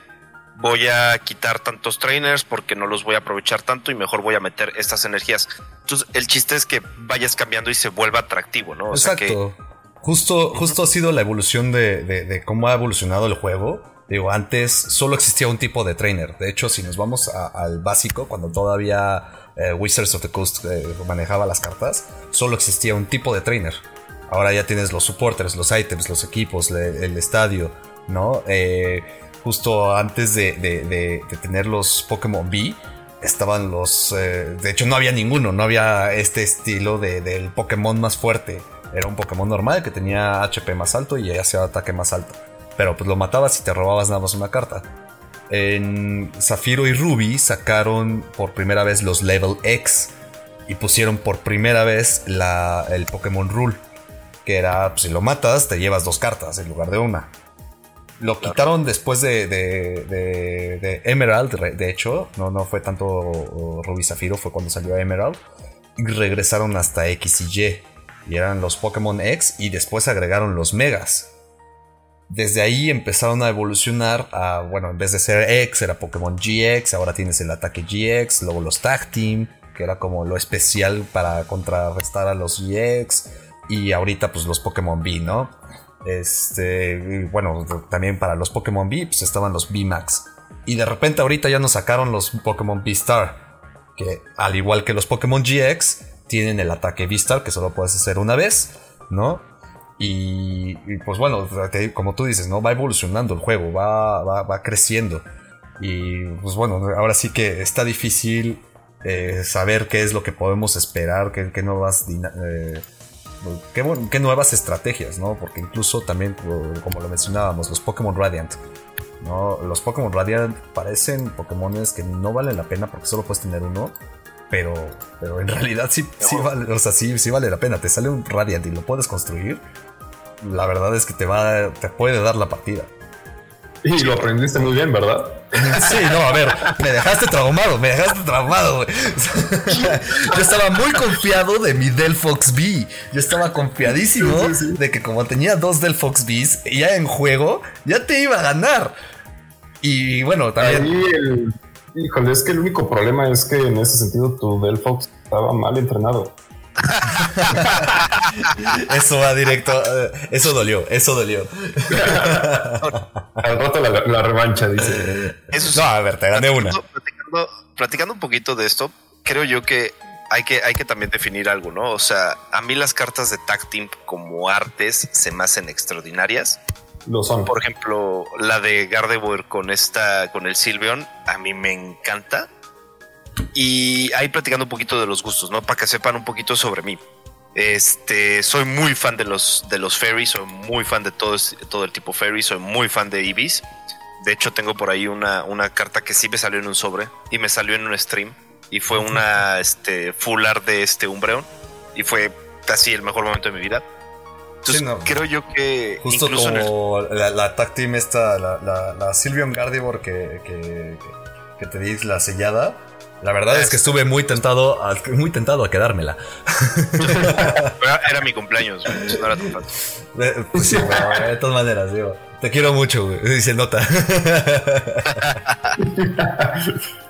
S1: Voy a quitar tantos trainers porque no los voy a aprovechar tanto y mejor voy a meter estas energías. Entonces, el chiste es que vayas cambiando y se vuelva atractivo, ¿no?
S2: Exacto. justo, justo ha sido la evolución de, cómo ha evolucionado el juego. Digo, antes solo existía un tipo de trainer. De hecho, si nos vamos al básico, cuando todavía eh, Wizards of the Coast eh, manejaba las cartas, solo existía un tipo de trainer. Ahora ya tienes los supporters, los items, los equipos, el estadio, ¿no? Eh, justo antes de, tener los Pokémon B, estaban los... Eh, de hecho, no había ninguno, no había este estilo del Pokémon más fuerte. Era un Pokémon normal que tenía HP más alto y hacía ataque más alto. Pero pues lo matabas y te robabas nada más una carta. En Zafiro y Ruby sacaron por primera vez los Level X y pusieron por primera vez el Pokémon Rule que era, pues, si lo matas, te llevas dos cartas en lugar de una. Lo quitaron después de, de, Emerald, de hecho, no, no fue tanto Ruby Zafiro, fue cuando salió Emerald. Y regresaron hasta X y Y. Y eran los Pokémon X y después agregaron los Megas. Desde ahí empezaron a evolucionar a, bueno, en vez de ser X era Pokémon GX, ahora tienes el ataque GX, luego los Tag Team, que era como lo especial para contrarrestar a los GX y ahorita pues los Pokémon B, ¿no? Este, bueno, también para los Pokémon B pues estaban los B Max. Y de repente ahorita ya nos sacaron los Pokémon B Star, que al igual que los Pokémon GX tienen el ataque B Star que solo puedes hacer una vez, ¿no? Y, pues bueno, como tú dices, ¿no? Va evolucionando el juego, va, va, creciendo. Y pues bueno, ahora sí que está difícil eh, saber qué es lo que podemos esperar, qué, qué nuevas eh, qué, nuevas estrategias, ¿no? Porque incluso también, como lo mencionábamos, los Pokémon Radiant, ¿no? Los Pokémon Radiant parecen Pokémones que no valen la pena porque solo puedes tener uno, pero, pero en realidad sí, sí, vale, o sea, sí, sí vale la pena. Te sale un Radiant y lo puedes construir, la verdad es que te, va, te puede dar la partida.
S3: Y lo aprendiste muy bien, ¿verdad?
S2: Sí, no, a ver, me dejaste traumado, me dejaste traumado, güey. Yo estaba muy confiado de mi Delphox B. Yo estaba confiadísimo de que como tenía dos Delphox Bs ya en juego, ya te iba a ganar. Y bueno, también.
S3: híjole, es que el único problema es que en ese sentido tu Delphox estaba mal entrenado.
S2: eso va directo. Eh, eso dolió, eso dolió.
S3: Al rato la, revancha, dice.
S2: no, a ver, te gané una.
S1: Platicando, un poquito de esto, creo yo que hay, que hay que también definir algo, ¿no? O sea, a mí las cartas de Tag Team como artes se me hacen extraordinarias.
S3: Lo son.
S1: Por ejemplo, la de Gardevoir con esta, con el Silveon, a mí me encanta y ahí platicando un poquito de los gustos, ¿no? Para que sepan un poquito sobre mí. Este, soy muy fan de los, de los fairies, soy muy fan de todo, todo el tipo fairy, soy muy fan de Eevees. De hecho, tengo por ahí una, una carta que sí me salió en un sobre y me salió en un stream. Y fue una este, full art de este Umbreon. Y fue así el mejor momento de mi vida. Entonces, creo yo que.
S2: Justo como la, la tag team esta, la, la, la Sylveon Gardevoir que, que, que, te di la sellada. La verdad es que estuve muy tentado a, muy tentado a quedármela.
S1: Era mi cumpleaños, no era tan
S2: Pues sí, pero de todas maneras, digo. Te quiero mucho, güey. Se nota.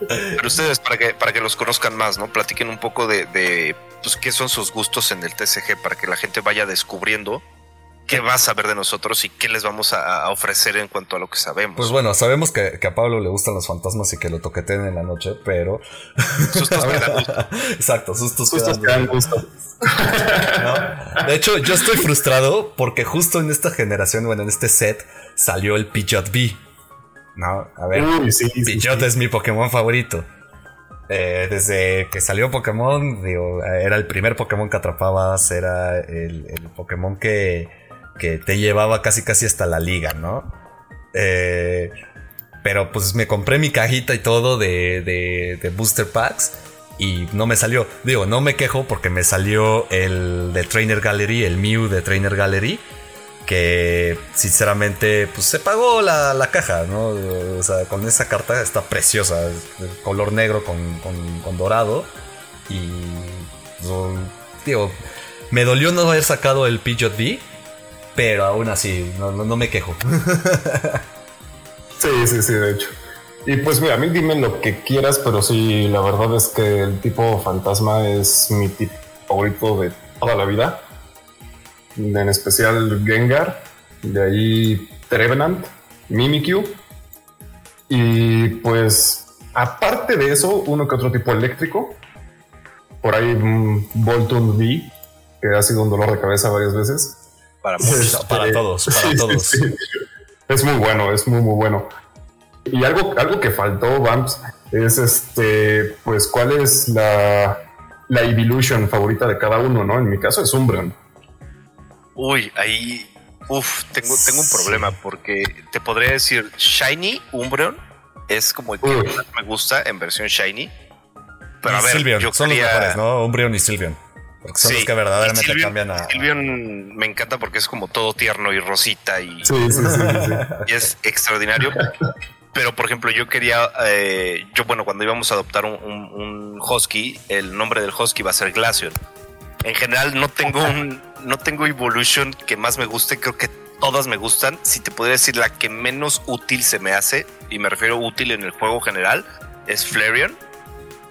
S1: Pero ustedes, para que, para que los conozcan más, ¿no? Platiquen un poco de, de pues, qué son sus gustos en el TCG para que la gente vaya descubriendo qué va a saber de nosotros y qué les vamos a, ofrecer en cuanto a lo que sabemos.
S2: Pues bueno, sabemos que, a Pablo le gustan los fantasmas y que lo toqueteen en la noche, pero. Sustos que dan gusto. Exacto, sustos, sustos que dan gusto. De hecho, yo estoy frustrado porque justo en esta generación, bueno, en este set, salió el Pidgeot V. No, a ver, Pidgeot es mi Pokémon favorito. Eh, desde que salió Pokémon, digo, era el primer Pokémon que atrapabas, era el Pokémon que, que te llevaba casi casi hasta la liga, ¿no? Eh, pero pues me compré mi cajita y todo de, de, booster packs y no me salió. Digo, no me quejo porque me salió el de Trainer Gallery, el Mew de Trainer Gallery, que sinceramente pues se pagó la, la caja, ¿no? O sea, con esa carta está preciosa, color negro con, con, dorado y... Pues, digo, me dolió no haber sacado el Pidgeot pero aún así, no, no, me quejo.
S3: sí, sí, sí, de hecho. Y pues mira, a mí dime lo que quieras, pero sí, la verdad es que el tipo fantasma es mi tipo favorito de toda la vida. En especial Gengar, de ahí Trevenant, Mimikyu. Y pues, aparte de eso, uno que otro tipo eléctrico. Por ahí Voltun V, que ha sido un dolor de cabeza varias veces.
S2: Para para todos, para todos.
S3: Es muy bueno, es muy, muy bueno. Y algo, algo que faltó, Vamps, es este, pues, cuál es la, la evolution favorita de cada uno, ¿no? En mi caso es Umbreon.
S1: Uy, ahí, uf, tengo, tengo un problema porque te podría decir Shiny Umbreon es como el que más me gusta en versión Shiny.
S2: Pero a ver, yo son los mejores, ¿no? Umbreon y Sylveon. Porque son los que verdaderamente cambian a.
S1: Silvion me encanta porque es como todo tierno y rosita y, y es extraordinario. Pero, por ejemplo, yo quería. Eh, yo, bueno, cuando íbamos a adoptar un, Husky, el nombre del Husky va a ser Glaceon. En general, no tengo un. No tengo Evolution que más me guste. Creo que todas me gustan. Si te podría decir la que menos útil se me hace, y me refiero útil en el juego general, es Flareon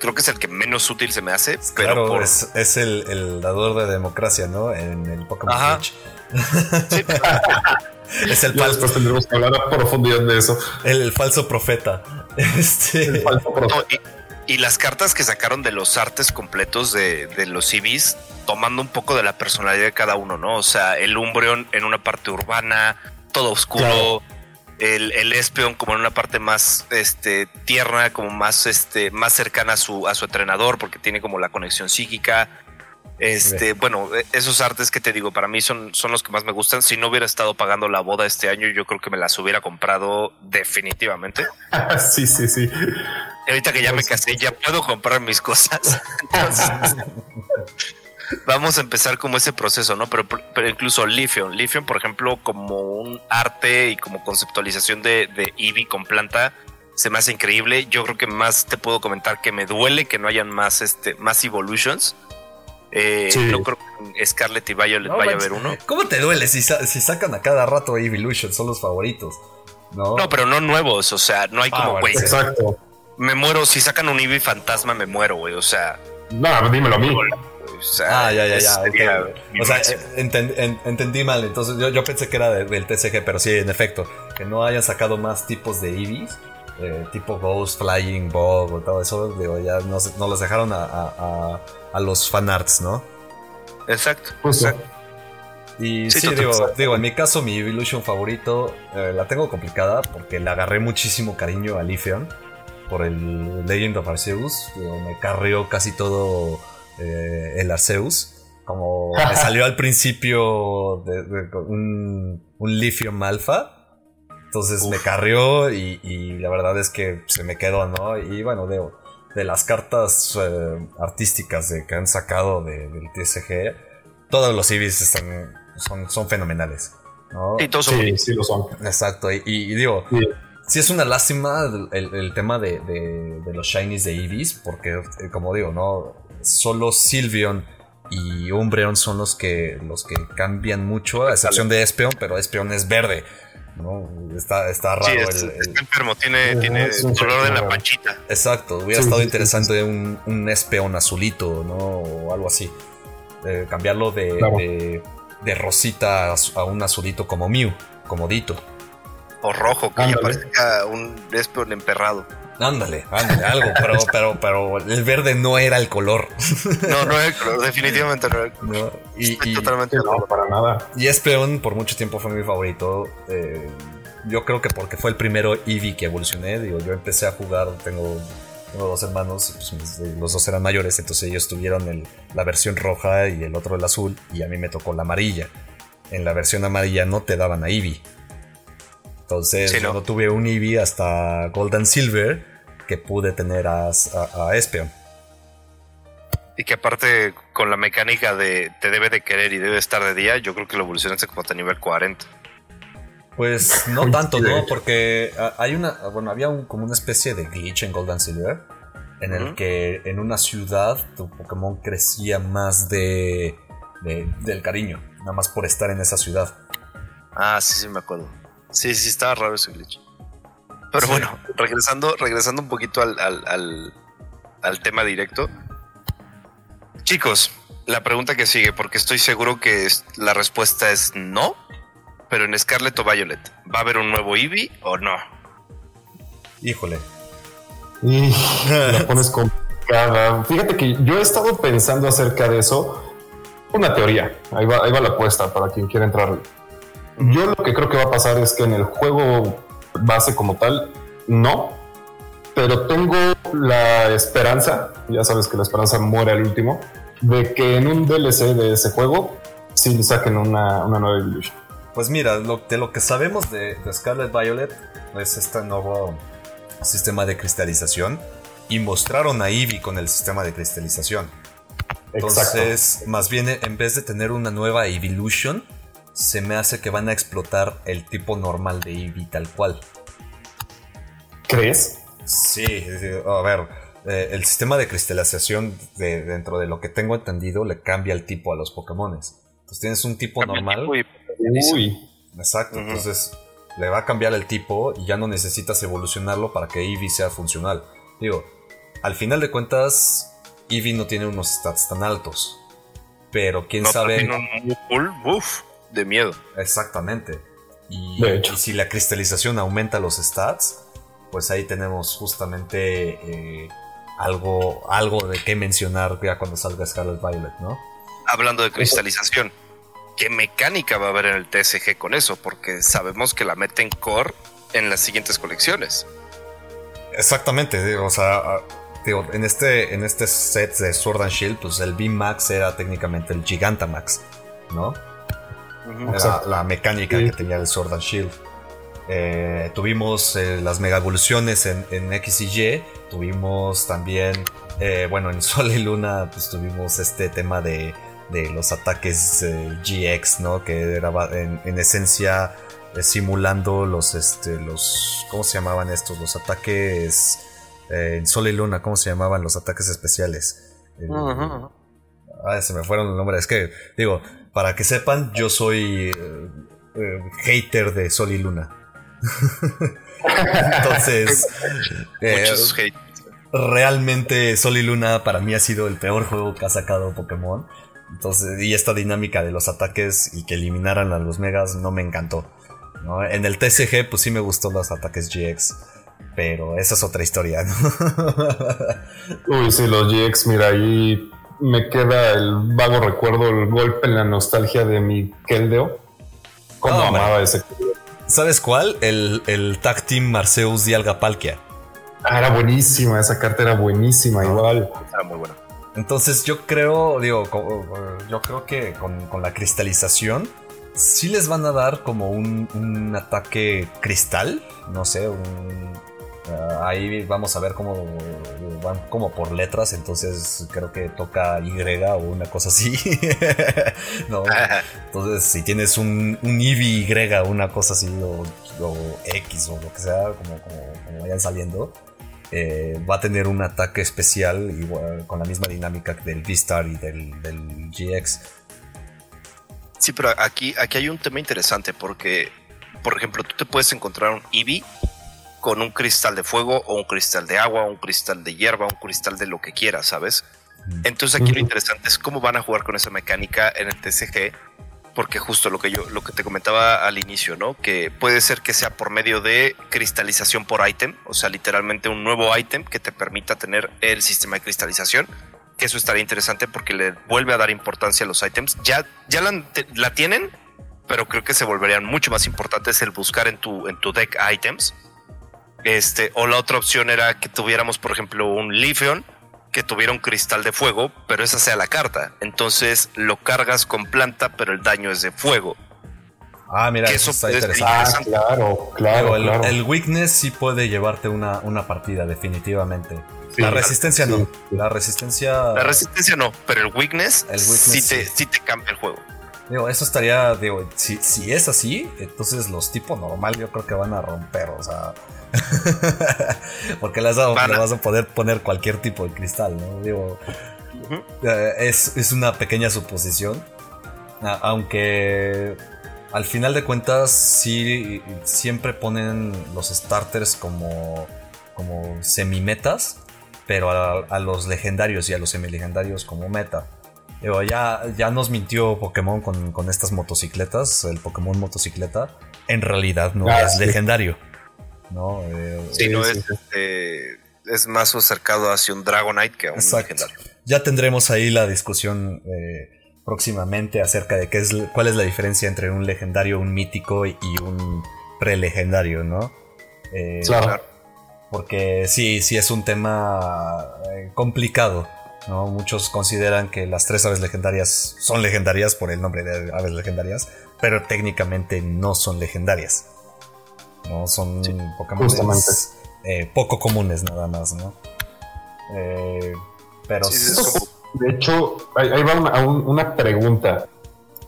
S1: creo que es el que menos útil se me hace. Pero
S2: claro, es, el, dador de democracia, ¿no? En el Pokémon Sí.
S3: es el falso. Después tendremos que hablar a profundidad de eso.
S2: El, falso profeta. Este... El falso
S1: profeta. y, las cartas que sacaron de los artes completos de, los civis, tomando un poco de la personalidad de cada uno, ¿no? O sea, el Umbreon en una parte urbana, todo oscuro el, el Espeon como en una parte más este, tierna, como más, este, más cercana a su, a su entrenador, porque tiene como la conexión psíquica. Este, bueno, e, esos artes que te digo, para mí son, son los que más me gustan. Si no hubiera estado pagando la boda este año, yo creo que me las hubiera comprado definitivamente.
S3: sí, sí, sí.
S1: ahorita que ya me pues casé, ya puedo comprar mis cosas. vamos a empezar como ese proceso, ¿no? Pero, pero incluso Lithium, Lithium, por ejemplo, como un arte y como conceptualización de, de Eevee con planta, se me hace increíble. Yo creo que más te puedo comentar que me duele que no hayan más, este, más evolutions. Eh, No creo que en Scarlet y Violet vaya a haber uno.
S2: ¿Cómo te duele si, si sacan a cada rato Evolutions? Son los favoritos. No,
S1: no pero no nuevos. O sea, no hay ah, como, güey. exacto. Me muero. Si sacan un Eevee fantasma, me muero, güey. O sea.
S3: No, dímelo a mí
S2: ah, ya, ya, ya. O sea, entendí mal. Entonces yo, pensé que era del TCG, pero sí, en efecto, que no hayan sacado más tipos de Eevees, eh, tipo Ghost, Flying, Bog o todo eso, digo, ya no, no los dejaron a, los fanarts, ¿no?
S1: Exacto.
S2: Y sí, digo, en mi caso, mi Evolution favorito eh, la tengo complicada porque le agarré muchísimo cariño a Lithium por el Legend of Arceus. me carrió casi todo eh, el Arceus. Como me salió al principio de, un, un Lithium Alpha. Entonces me carrió y, la verdad es que se me quedó, ¿no? Y bueno, de, de las cartas eh, artísticas de, que han sacado del TSG, todos los Eevees están, son, son fenomenales. ¿no?
S3: sí, sí lo son.
S2: Exacto, y, digo, sí. es una lástima el, tema de, de, los Shinies de Eevees, porque eh, como digo, ¿no? Solo Sylveon y Umbreon son los que, los que cambian mucho, a excepción de Espeon, pero Espeon es verde. ¿no? Está, está raro.
S1: el, está enfermo, tiene, tiene color de la panchita.
S2: Exacto, hubiera estado interesante un, un Espeon azulito, ¿no? O algo así. Eh, cambiarlo de, de, rosita a un azulito como Mew, como Dito.
S1: O rojo, que ya parezca un Espeon emperrado.
S2: Ándale, ándale, algo, pero, pero, pero el verde no era el color.
S1: No, no era el color, definitivamente no era el color.
S2: y,
S3: totalmente no, para nada.
S2: Y Espeon por mucho tiempo fue mi favorito. Eh, yo creo que porque fue el primero Eevee que evolucioné. Digo, yo empecé a jugar, tengo, dos hermanos, pues, los dos eran mayores, entonces ellos tuvieron la versión roja y el otro el azul, y a mí me tocó la amarilla. En la versión amarilla no te daban a Eevee. Entonces, yo no tuve un Eevee hasta Golden Silver, que pude tener a, a, Espeon.
S1: Y que aparte con la mecánica de te debe de querer y debe estar de día, yo creo que lo evolucionaste como hasta nivel 40.
S2: Pues no tanto, ¿no? Porque ah, hay una, bueno, había un, como una especie de glitch en Golden Silver en el que en una ciudad tu Pokémon crecía más de, del cariño, nada más por estar en esa ciudad.
S1: Ah, sí, sí, me acuerdo. Sí, sí, estaba raro ese glitch. Pero bueno, regresando, regresando un poquito al, al, tema directo. Chicos, la pregunta que sigue, porque estoy seguro que la respuesta es no, pero en Scarlet o Violet, ¿va a haber un nuevo Eevee o no?
S2: Híjole.
S3: Y la pones complicada. Fíjate que yo he estado pensando acerca de eso. Una teoría. Ahí va, ahí va la apuesta para quien quiera entrar. Yo lo que creo que va a pasar es que en el juego base como tal, no. Pero tengo la esperanza, ya sabes que la esperanza muere al último, de que en un DLC de ese juego sí saquen una, nueva Evolution.
S2: Pues mira, lo, de lo que sabemos de, Scarlet Violet es este nuevo sistema de cristalización y mostraron a Eevee con el sistema de cristalización. Entonces, más bien en vez de tener una nueva Evolution, se me hace que van a explotar el tipo normal de Eevee tal cual.
S3: ¿Crees?
S2: Sí, a ver, eh, el sistema de cristalización de, dentro de lo que tengo entendido le cambia el tipo a los Pokémon. Entonces tienes un tipo normal. Uy. Exacto, entonces le va a cambiar el tipo y ya no necesitas evolucionarlo para que Eevee sea funcional. Digo, al final de cuentas, Eevee no tiene unos stats tan altos. Pero quién sabe.
S1: un buff de miedo.
S2: Exactamente. Y, si la cristalización aumenta los stats, pues ahí tenemos justamente eh, algo, algo de qué mencionar ya cuando salga Scarlet Violet, ¿no?
S1: Hablando de cristalización, ¿qué mecánica va a haber en el TSG con eso? Porque sabemos que la meten core en las siguientes colecciones.
S2: Exactamente, o sea, ah, en este, en este set de Sword and Shield, pues el V-Max era técnicamente el Gigantamax, ¿no? La mecánica que tenía el Sword and Shield. Eh, tuvimos eh, las mega evoluciones en, X y Y. Tuvimos también, eh, bueno, en Sol y Luna, pues tuvimos este tema de, los ataques GX, ¿no? Que era en, esencia simulando los, este, los, ¿cómo se llamaban estos? Los ataques en Sol y Luna, ¿cómo se llamaban los ataques especiales? Ah, se me fueron los nombres. Es que, digo, para que sepan, yo soy eh, eh, hater de Sol y Luna. Entonces, eh, realmente Sol y Luna para mí ha sido el peor juego que ha sacado Pokémon. Entonces, y esta dinámica de los ataques y que eliminaran a los megas no me encantó. En el TCG, pues sí me gustó los ataques GX. Pero esa es otra historia,
S3: Uy, sí, los GX, mira, ahí me queda el vago recuerdo, el golpe en la nostalgia de mi Keldeo. Cómo amaba ese.
S2: ¿Sabes cuál? El, el Tag Team Marceus Dialga Palkia.
S3: Ah, era buenísima, esa carta era buenísima, igual.
S1: Era muy buena.
S2: Entonces yo creo, digo, yo creo que con, la cristalización sí les van a dar como un, un ataque cristal, no sé, un, ah, ahí vamos a ver cómo van como por letras, entonces creo que toca Y o una cosa así. entonces si tienes un, un Y, una cosa así, o, X o lo que sea, como, como, vayan saliendo. Eh, va a tener un ataque especial igual, con la misma dinámica del V-Star y del, del GX
S1: Sí, pero aquí, aquí hay un tema interesante porque, por ejemplo, tú te puedes encontrar un Eevee con un cristal de fuego o un cristal de agua, un cristal de hierba, un cristal de lo que quieras, ¿sabes? Entonces aquí lo interesante es cómo van a jugar con esa mecánica en el TCG, porque justo lo que yo, lo que te comentaba al inicio, ¿no? Que puede ser que sea por medio de cristalización por ítem, o sea, literalmente un nuevo ítem que te permita tener el sistema de cristalización que eso estaría interesante porque le vuelve a dar importancia a los ítems. Ya, ya la, tienen, pero creo que se volverían mucho más importantes el buscar en tu, en tu deck items. Este, o la otra opción era que tuviéramos, por ejemplo, un Lithium que tuviera un cristal de fuego, pero esa sea la carta. Entonces lo cargas con planta, pero el daño es de fuego.
S2: Ah, mira, eso, está interesante.
S3: Ah, claro, claro,
S2: el, el, weakness sí puede llevarte una, una partida, definitivamente la resistencia no. La resistencia.
S1: La resistencia no, pero el weakness, el sí, te, sí. te cambia el juego.
S2: Digo, eso estaría, digo, si, si es así, entonces los tipos normal yo creo que van a romper, o sea. porque le vas, a, poder poner cualquier tipo de cristal, ¿no? Digo, eh, es, es, una pequeña suposición. Aunque al final de cuentas, sí, siempre ponen los starters como, como semi-metas pero a, los legendarios y a los semi-legendarios como meta. ya, ya nos mintió Pokémon con, estas motocicletas, el Pokémon motocicleta. En realidad no ah, es legendario. ¿No?
S1: Eh, sí, no es, este, es más acercado hacia un Dragonite que a un legendario.
S2: Ya tendremos ahí la discusión eh, próximamente acerca de qué es, cuál es la diferencia entre un legendario, un mítico y un prelegendario, ¿no?
S3: Eh, claro.
S2: Porque sí, sí es un tema complicado. ¿no? Muchos consideran que las tres aves legendarias son legendarias por el nombre de aves legendarias, pero técnicamente no son legendarias. ¿No? Son Pokémon eh, poco comunes nada más, ¿no? Eh, pero
S3: de hecho, ahí va una, una pregunta.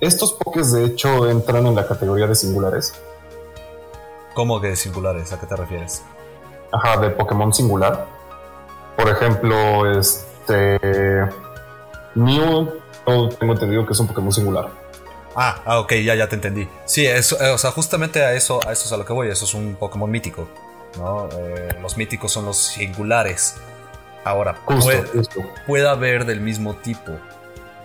S3: ¿Estos Pokés de hecho entran en la categoría de singulares?
S2: ¿Cómo que de singulares? ¿A qué te refieres?
S3: Ajá, de Pokémon singular. Por ejemplo, este. Mew, tengo entendido que es un Pokémon singular.
S2: Ah, ah, ok, ya, ya te entendí. Sí, eso, eh, o sea, justamente a eso, a eso es a lo que voy. Eso es un Pokémon mítico. ¿no? Eh, los míticos son los singulares. Ahora, puede, haber del mismo tipo.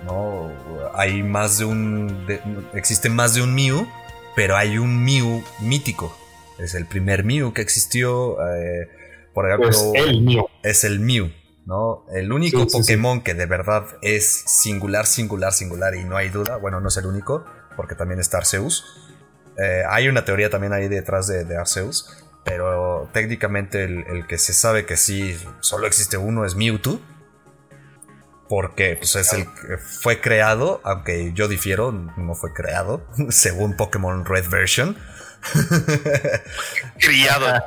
S2: ¿no? Hay más de un. existe más de un Mew, pero hay un Mew mítico. Es el primer Mew que existió. Eh, por ejemplo,
S3: es el Mew.
S2: Es el Mew, ¿no? El único Pokémon que de verdad es singular, singular, singular y no hay duda. Bueno, no es el único, porque también está Arceus. Eh, hay una teoría también ahí detrás de, Arceus. Pero técnicamente el, que se sabe que sí solo existe uno es Mewtwo. Porque pues, es el que fue creado, aunque yo difiero, no fue creado, según Pokémon Red Version.
S1: criado.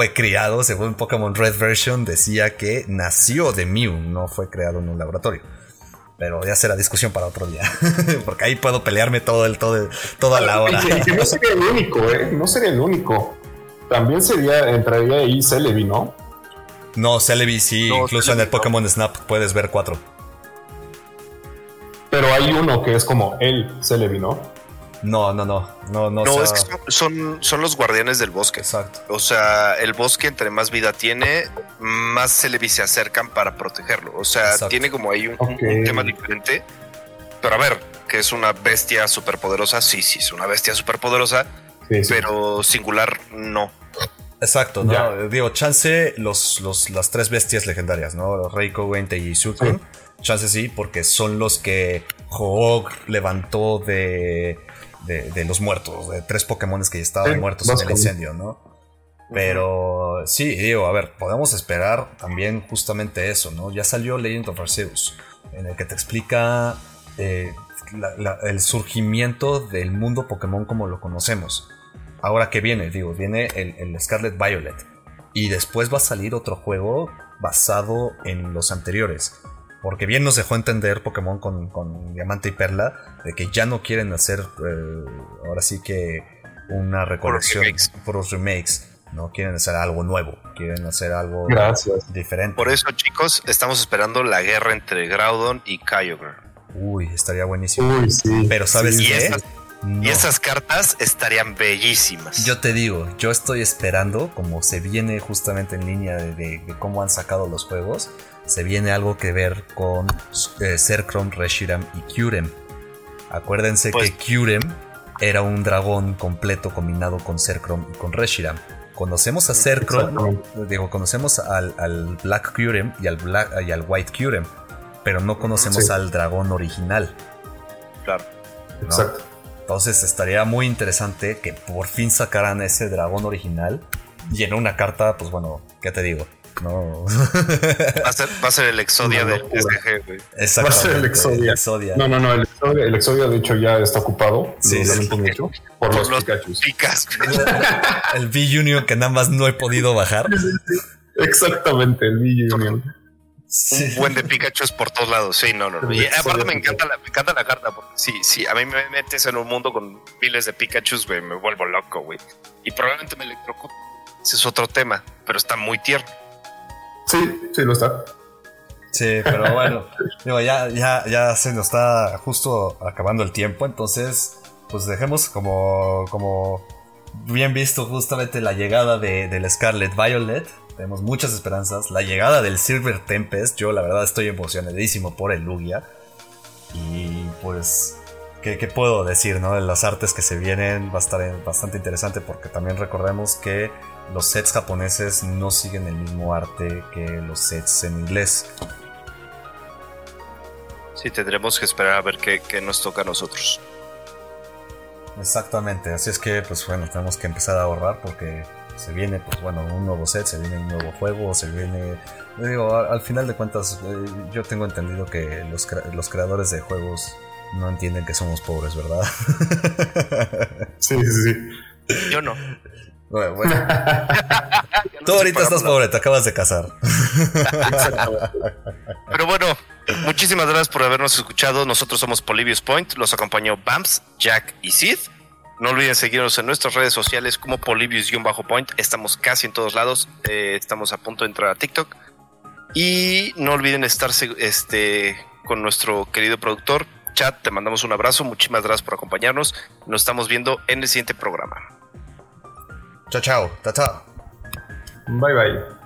S2: Fue criado, según Pokémon Red Version, decía que nació de Mew, no fue creado en un laboratorio. Pero ya será discusión para otro día. Porque ahí puedo pelearme todo el, todo toda la hora.
S3: no sería el único, ¿eh? No sería el único. También sería, entraría ahí Celebi, ¿no?
S2: No, Celebi sí, incluso en el Pokémon Snap puedes ver cuatro.
S3: Pero hay uno que es como el Celebi, ¿no?
S2: No, no, no, no, no.
S1: No, es que son, son los guardianes del bosque.
S2: Exacto.
S1: O sea, el bosque entre más vida tiene, más se le se acercan para protegerlo. O sea, tiene como ahí un, tema diferente. Pero a ver, que es una bestia superpoderosa, sí, sí, es una bestia superpoderosa, pero singular no.
S2: Exacto, no, digo, chance los, los, las tres bestias legendarias, ¿no? Reiko, Wente y Sukun. Chance sí, porque son los que Hoog levantó de de, los muertos, de tres Pokémon que ya estaban muertos en el incendio, ¿no? Pero sí, digo, a ver, podemos esperar también justamente eso, ¿no? Ya salió Legend of Arceus, en el que te explica eh, el surgimiento del mundo Pokémon como lo conocemos. Ahora que viene, digo, viene el, Scarlet Violet. Y después va a salir otro juego basado en los anteriores. Porque bien nos dejó entender Pokémon con, Diamante y Perla de que ya no quieren hacer, eh, ahora sí que una recolección por los remakes. No quieren hacer algo nuevo, quieren hacer algo diferente.
S1: Por eso, chicos, estamos esperando la guerra entre Groudon y Kyogre.
S2: Uy, estaría buenísimo. Pero ¿sabes qué?
S1: Y esas cartas estarían bellísimas.
S2: Yo te digo, yo estoy esperando, como se viene justamente en línea de, cómo han sacado los juegos, se viene algo que ver con eh, Reshiram y Kyurem. Acuérdense pues que Kyurem era un dragón completo combinado con Serkrom y con Reshiram. Conocemos a Serkrom, digo, conocemos al, Black Kyurem y al, Black, y al White Kyurem, pero no conocemos al dragón original.
S1: Claro.
S3: Exacto.
S2: Entonces estaría muy interesante que por fin sacaran ese dragón original y en una carta, pues bueno, ¿qué te digo? No.
S1: Va a ser, el Exodia del SG,
S3: güey. Va a ser el Exodia. No, no, no. El Exodia, el Exodia, de hecho, ya está ocupado. Sí, lo mucho. Por, los, los
S1: Picas.
S2: el V-Union que nada más no he podido bajar.
S3: Exactamente, el V-Union
S1: un buen de Pikachu es por todos lados. Sí, no, no. Y aparte me encanta, la, me encanta la carta. Porque sí, sí, a mí me metes en un mundo con miles de Pikachu, güey, me vuelvo loco, güey. Y probablemente me electrocuto. Ese es otro tema, pero está muy tierno.
S3: Sí, sí, lo está.
S2: Sí, pero bueno, digo, ya, ya, ya se nos está justo acabando el tiempo, entonces, pues dejemos como, como bien visto justamente la llegada de, del Scarlet Violet tenemos muchas esperanzas. La llegada del Silver Tempest, yo la verdad estoy emocionadísimo por el Lugia. Y pues, ¿qué, puedo decir? No? Las artes que se vienen va a estar bastante interesante porque también recordemos que los sets japoneses no siguen el mismo arte que los sets en inglés.
S1: Sí, tendremos que esperar a ver qué, qué nos toca a nosotros.
S2: Exactamente, así es que pues bueno, tenemos que empezar a ahorrar porque se viene, pues bueno, un nuevo set, se viene un nuevo juego, se viene... Digo, al, final de cuentas, eh, yo tengo entendido que los, los creadores de juegos no entienden que somos pobres, ¿verdad?
S3: sí, sí, sí.
S1: Yo no.
S2: Bueno, bueno. Tú ahorita estás pobre, te acabas de casar.
S1: Pero bueno, muchísimas gracias por habernos escuchado. Nosotros somos Polybius Point, los acompañó Bams, Jack y Sid. No olviden seguirnos en nuestras redes sociales como Polybius-Point. Estamos casi en todos lados. Eh, estamos a punto de entrar a TikTok. Y no olviden estar este, con nuestro querido productor. Chat, te mandamos un abrazo. Muchísimas gracias por acompañarnos. Nos estamos viendo en el siguiente programa.
S2: Chao, chao. Chao, chao.
S3: Bye, bye.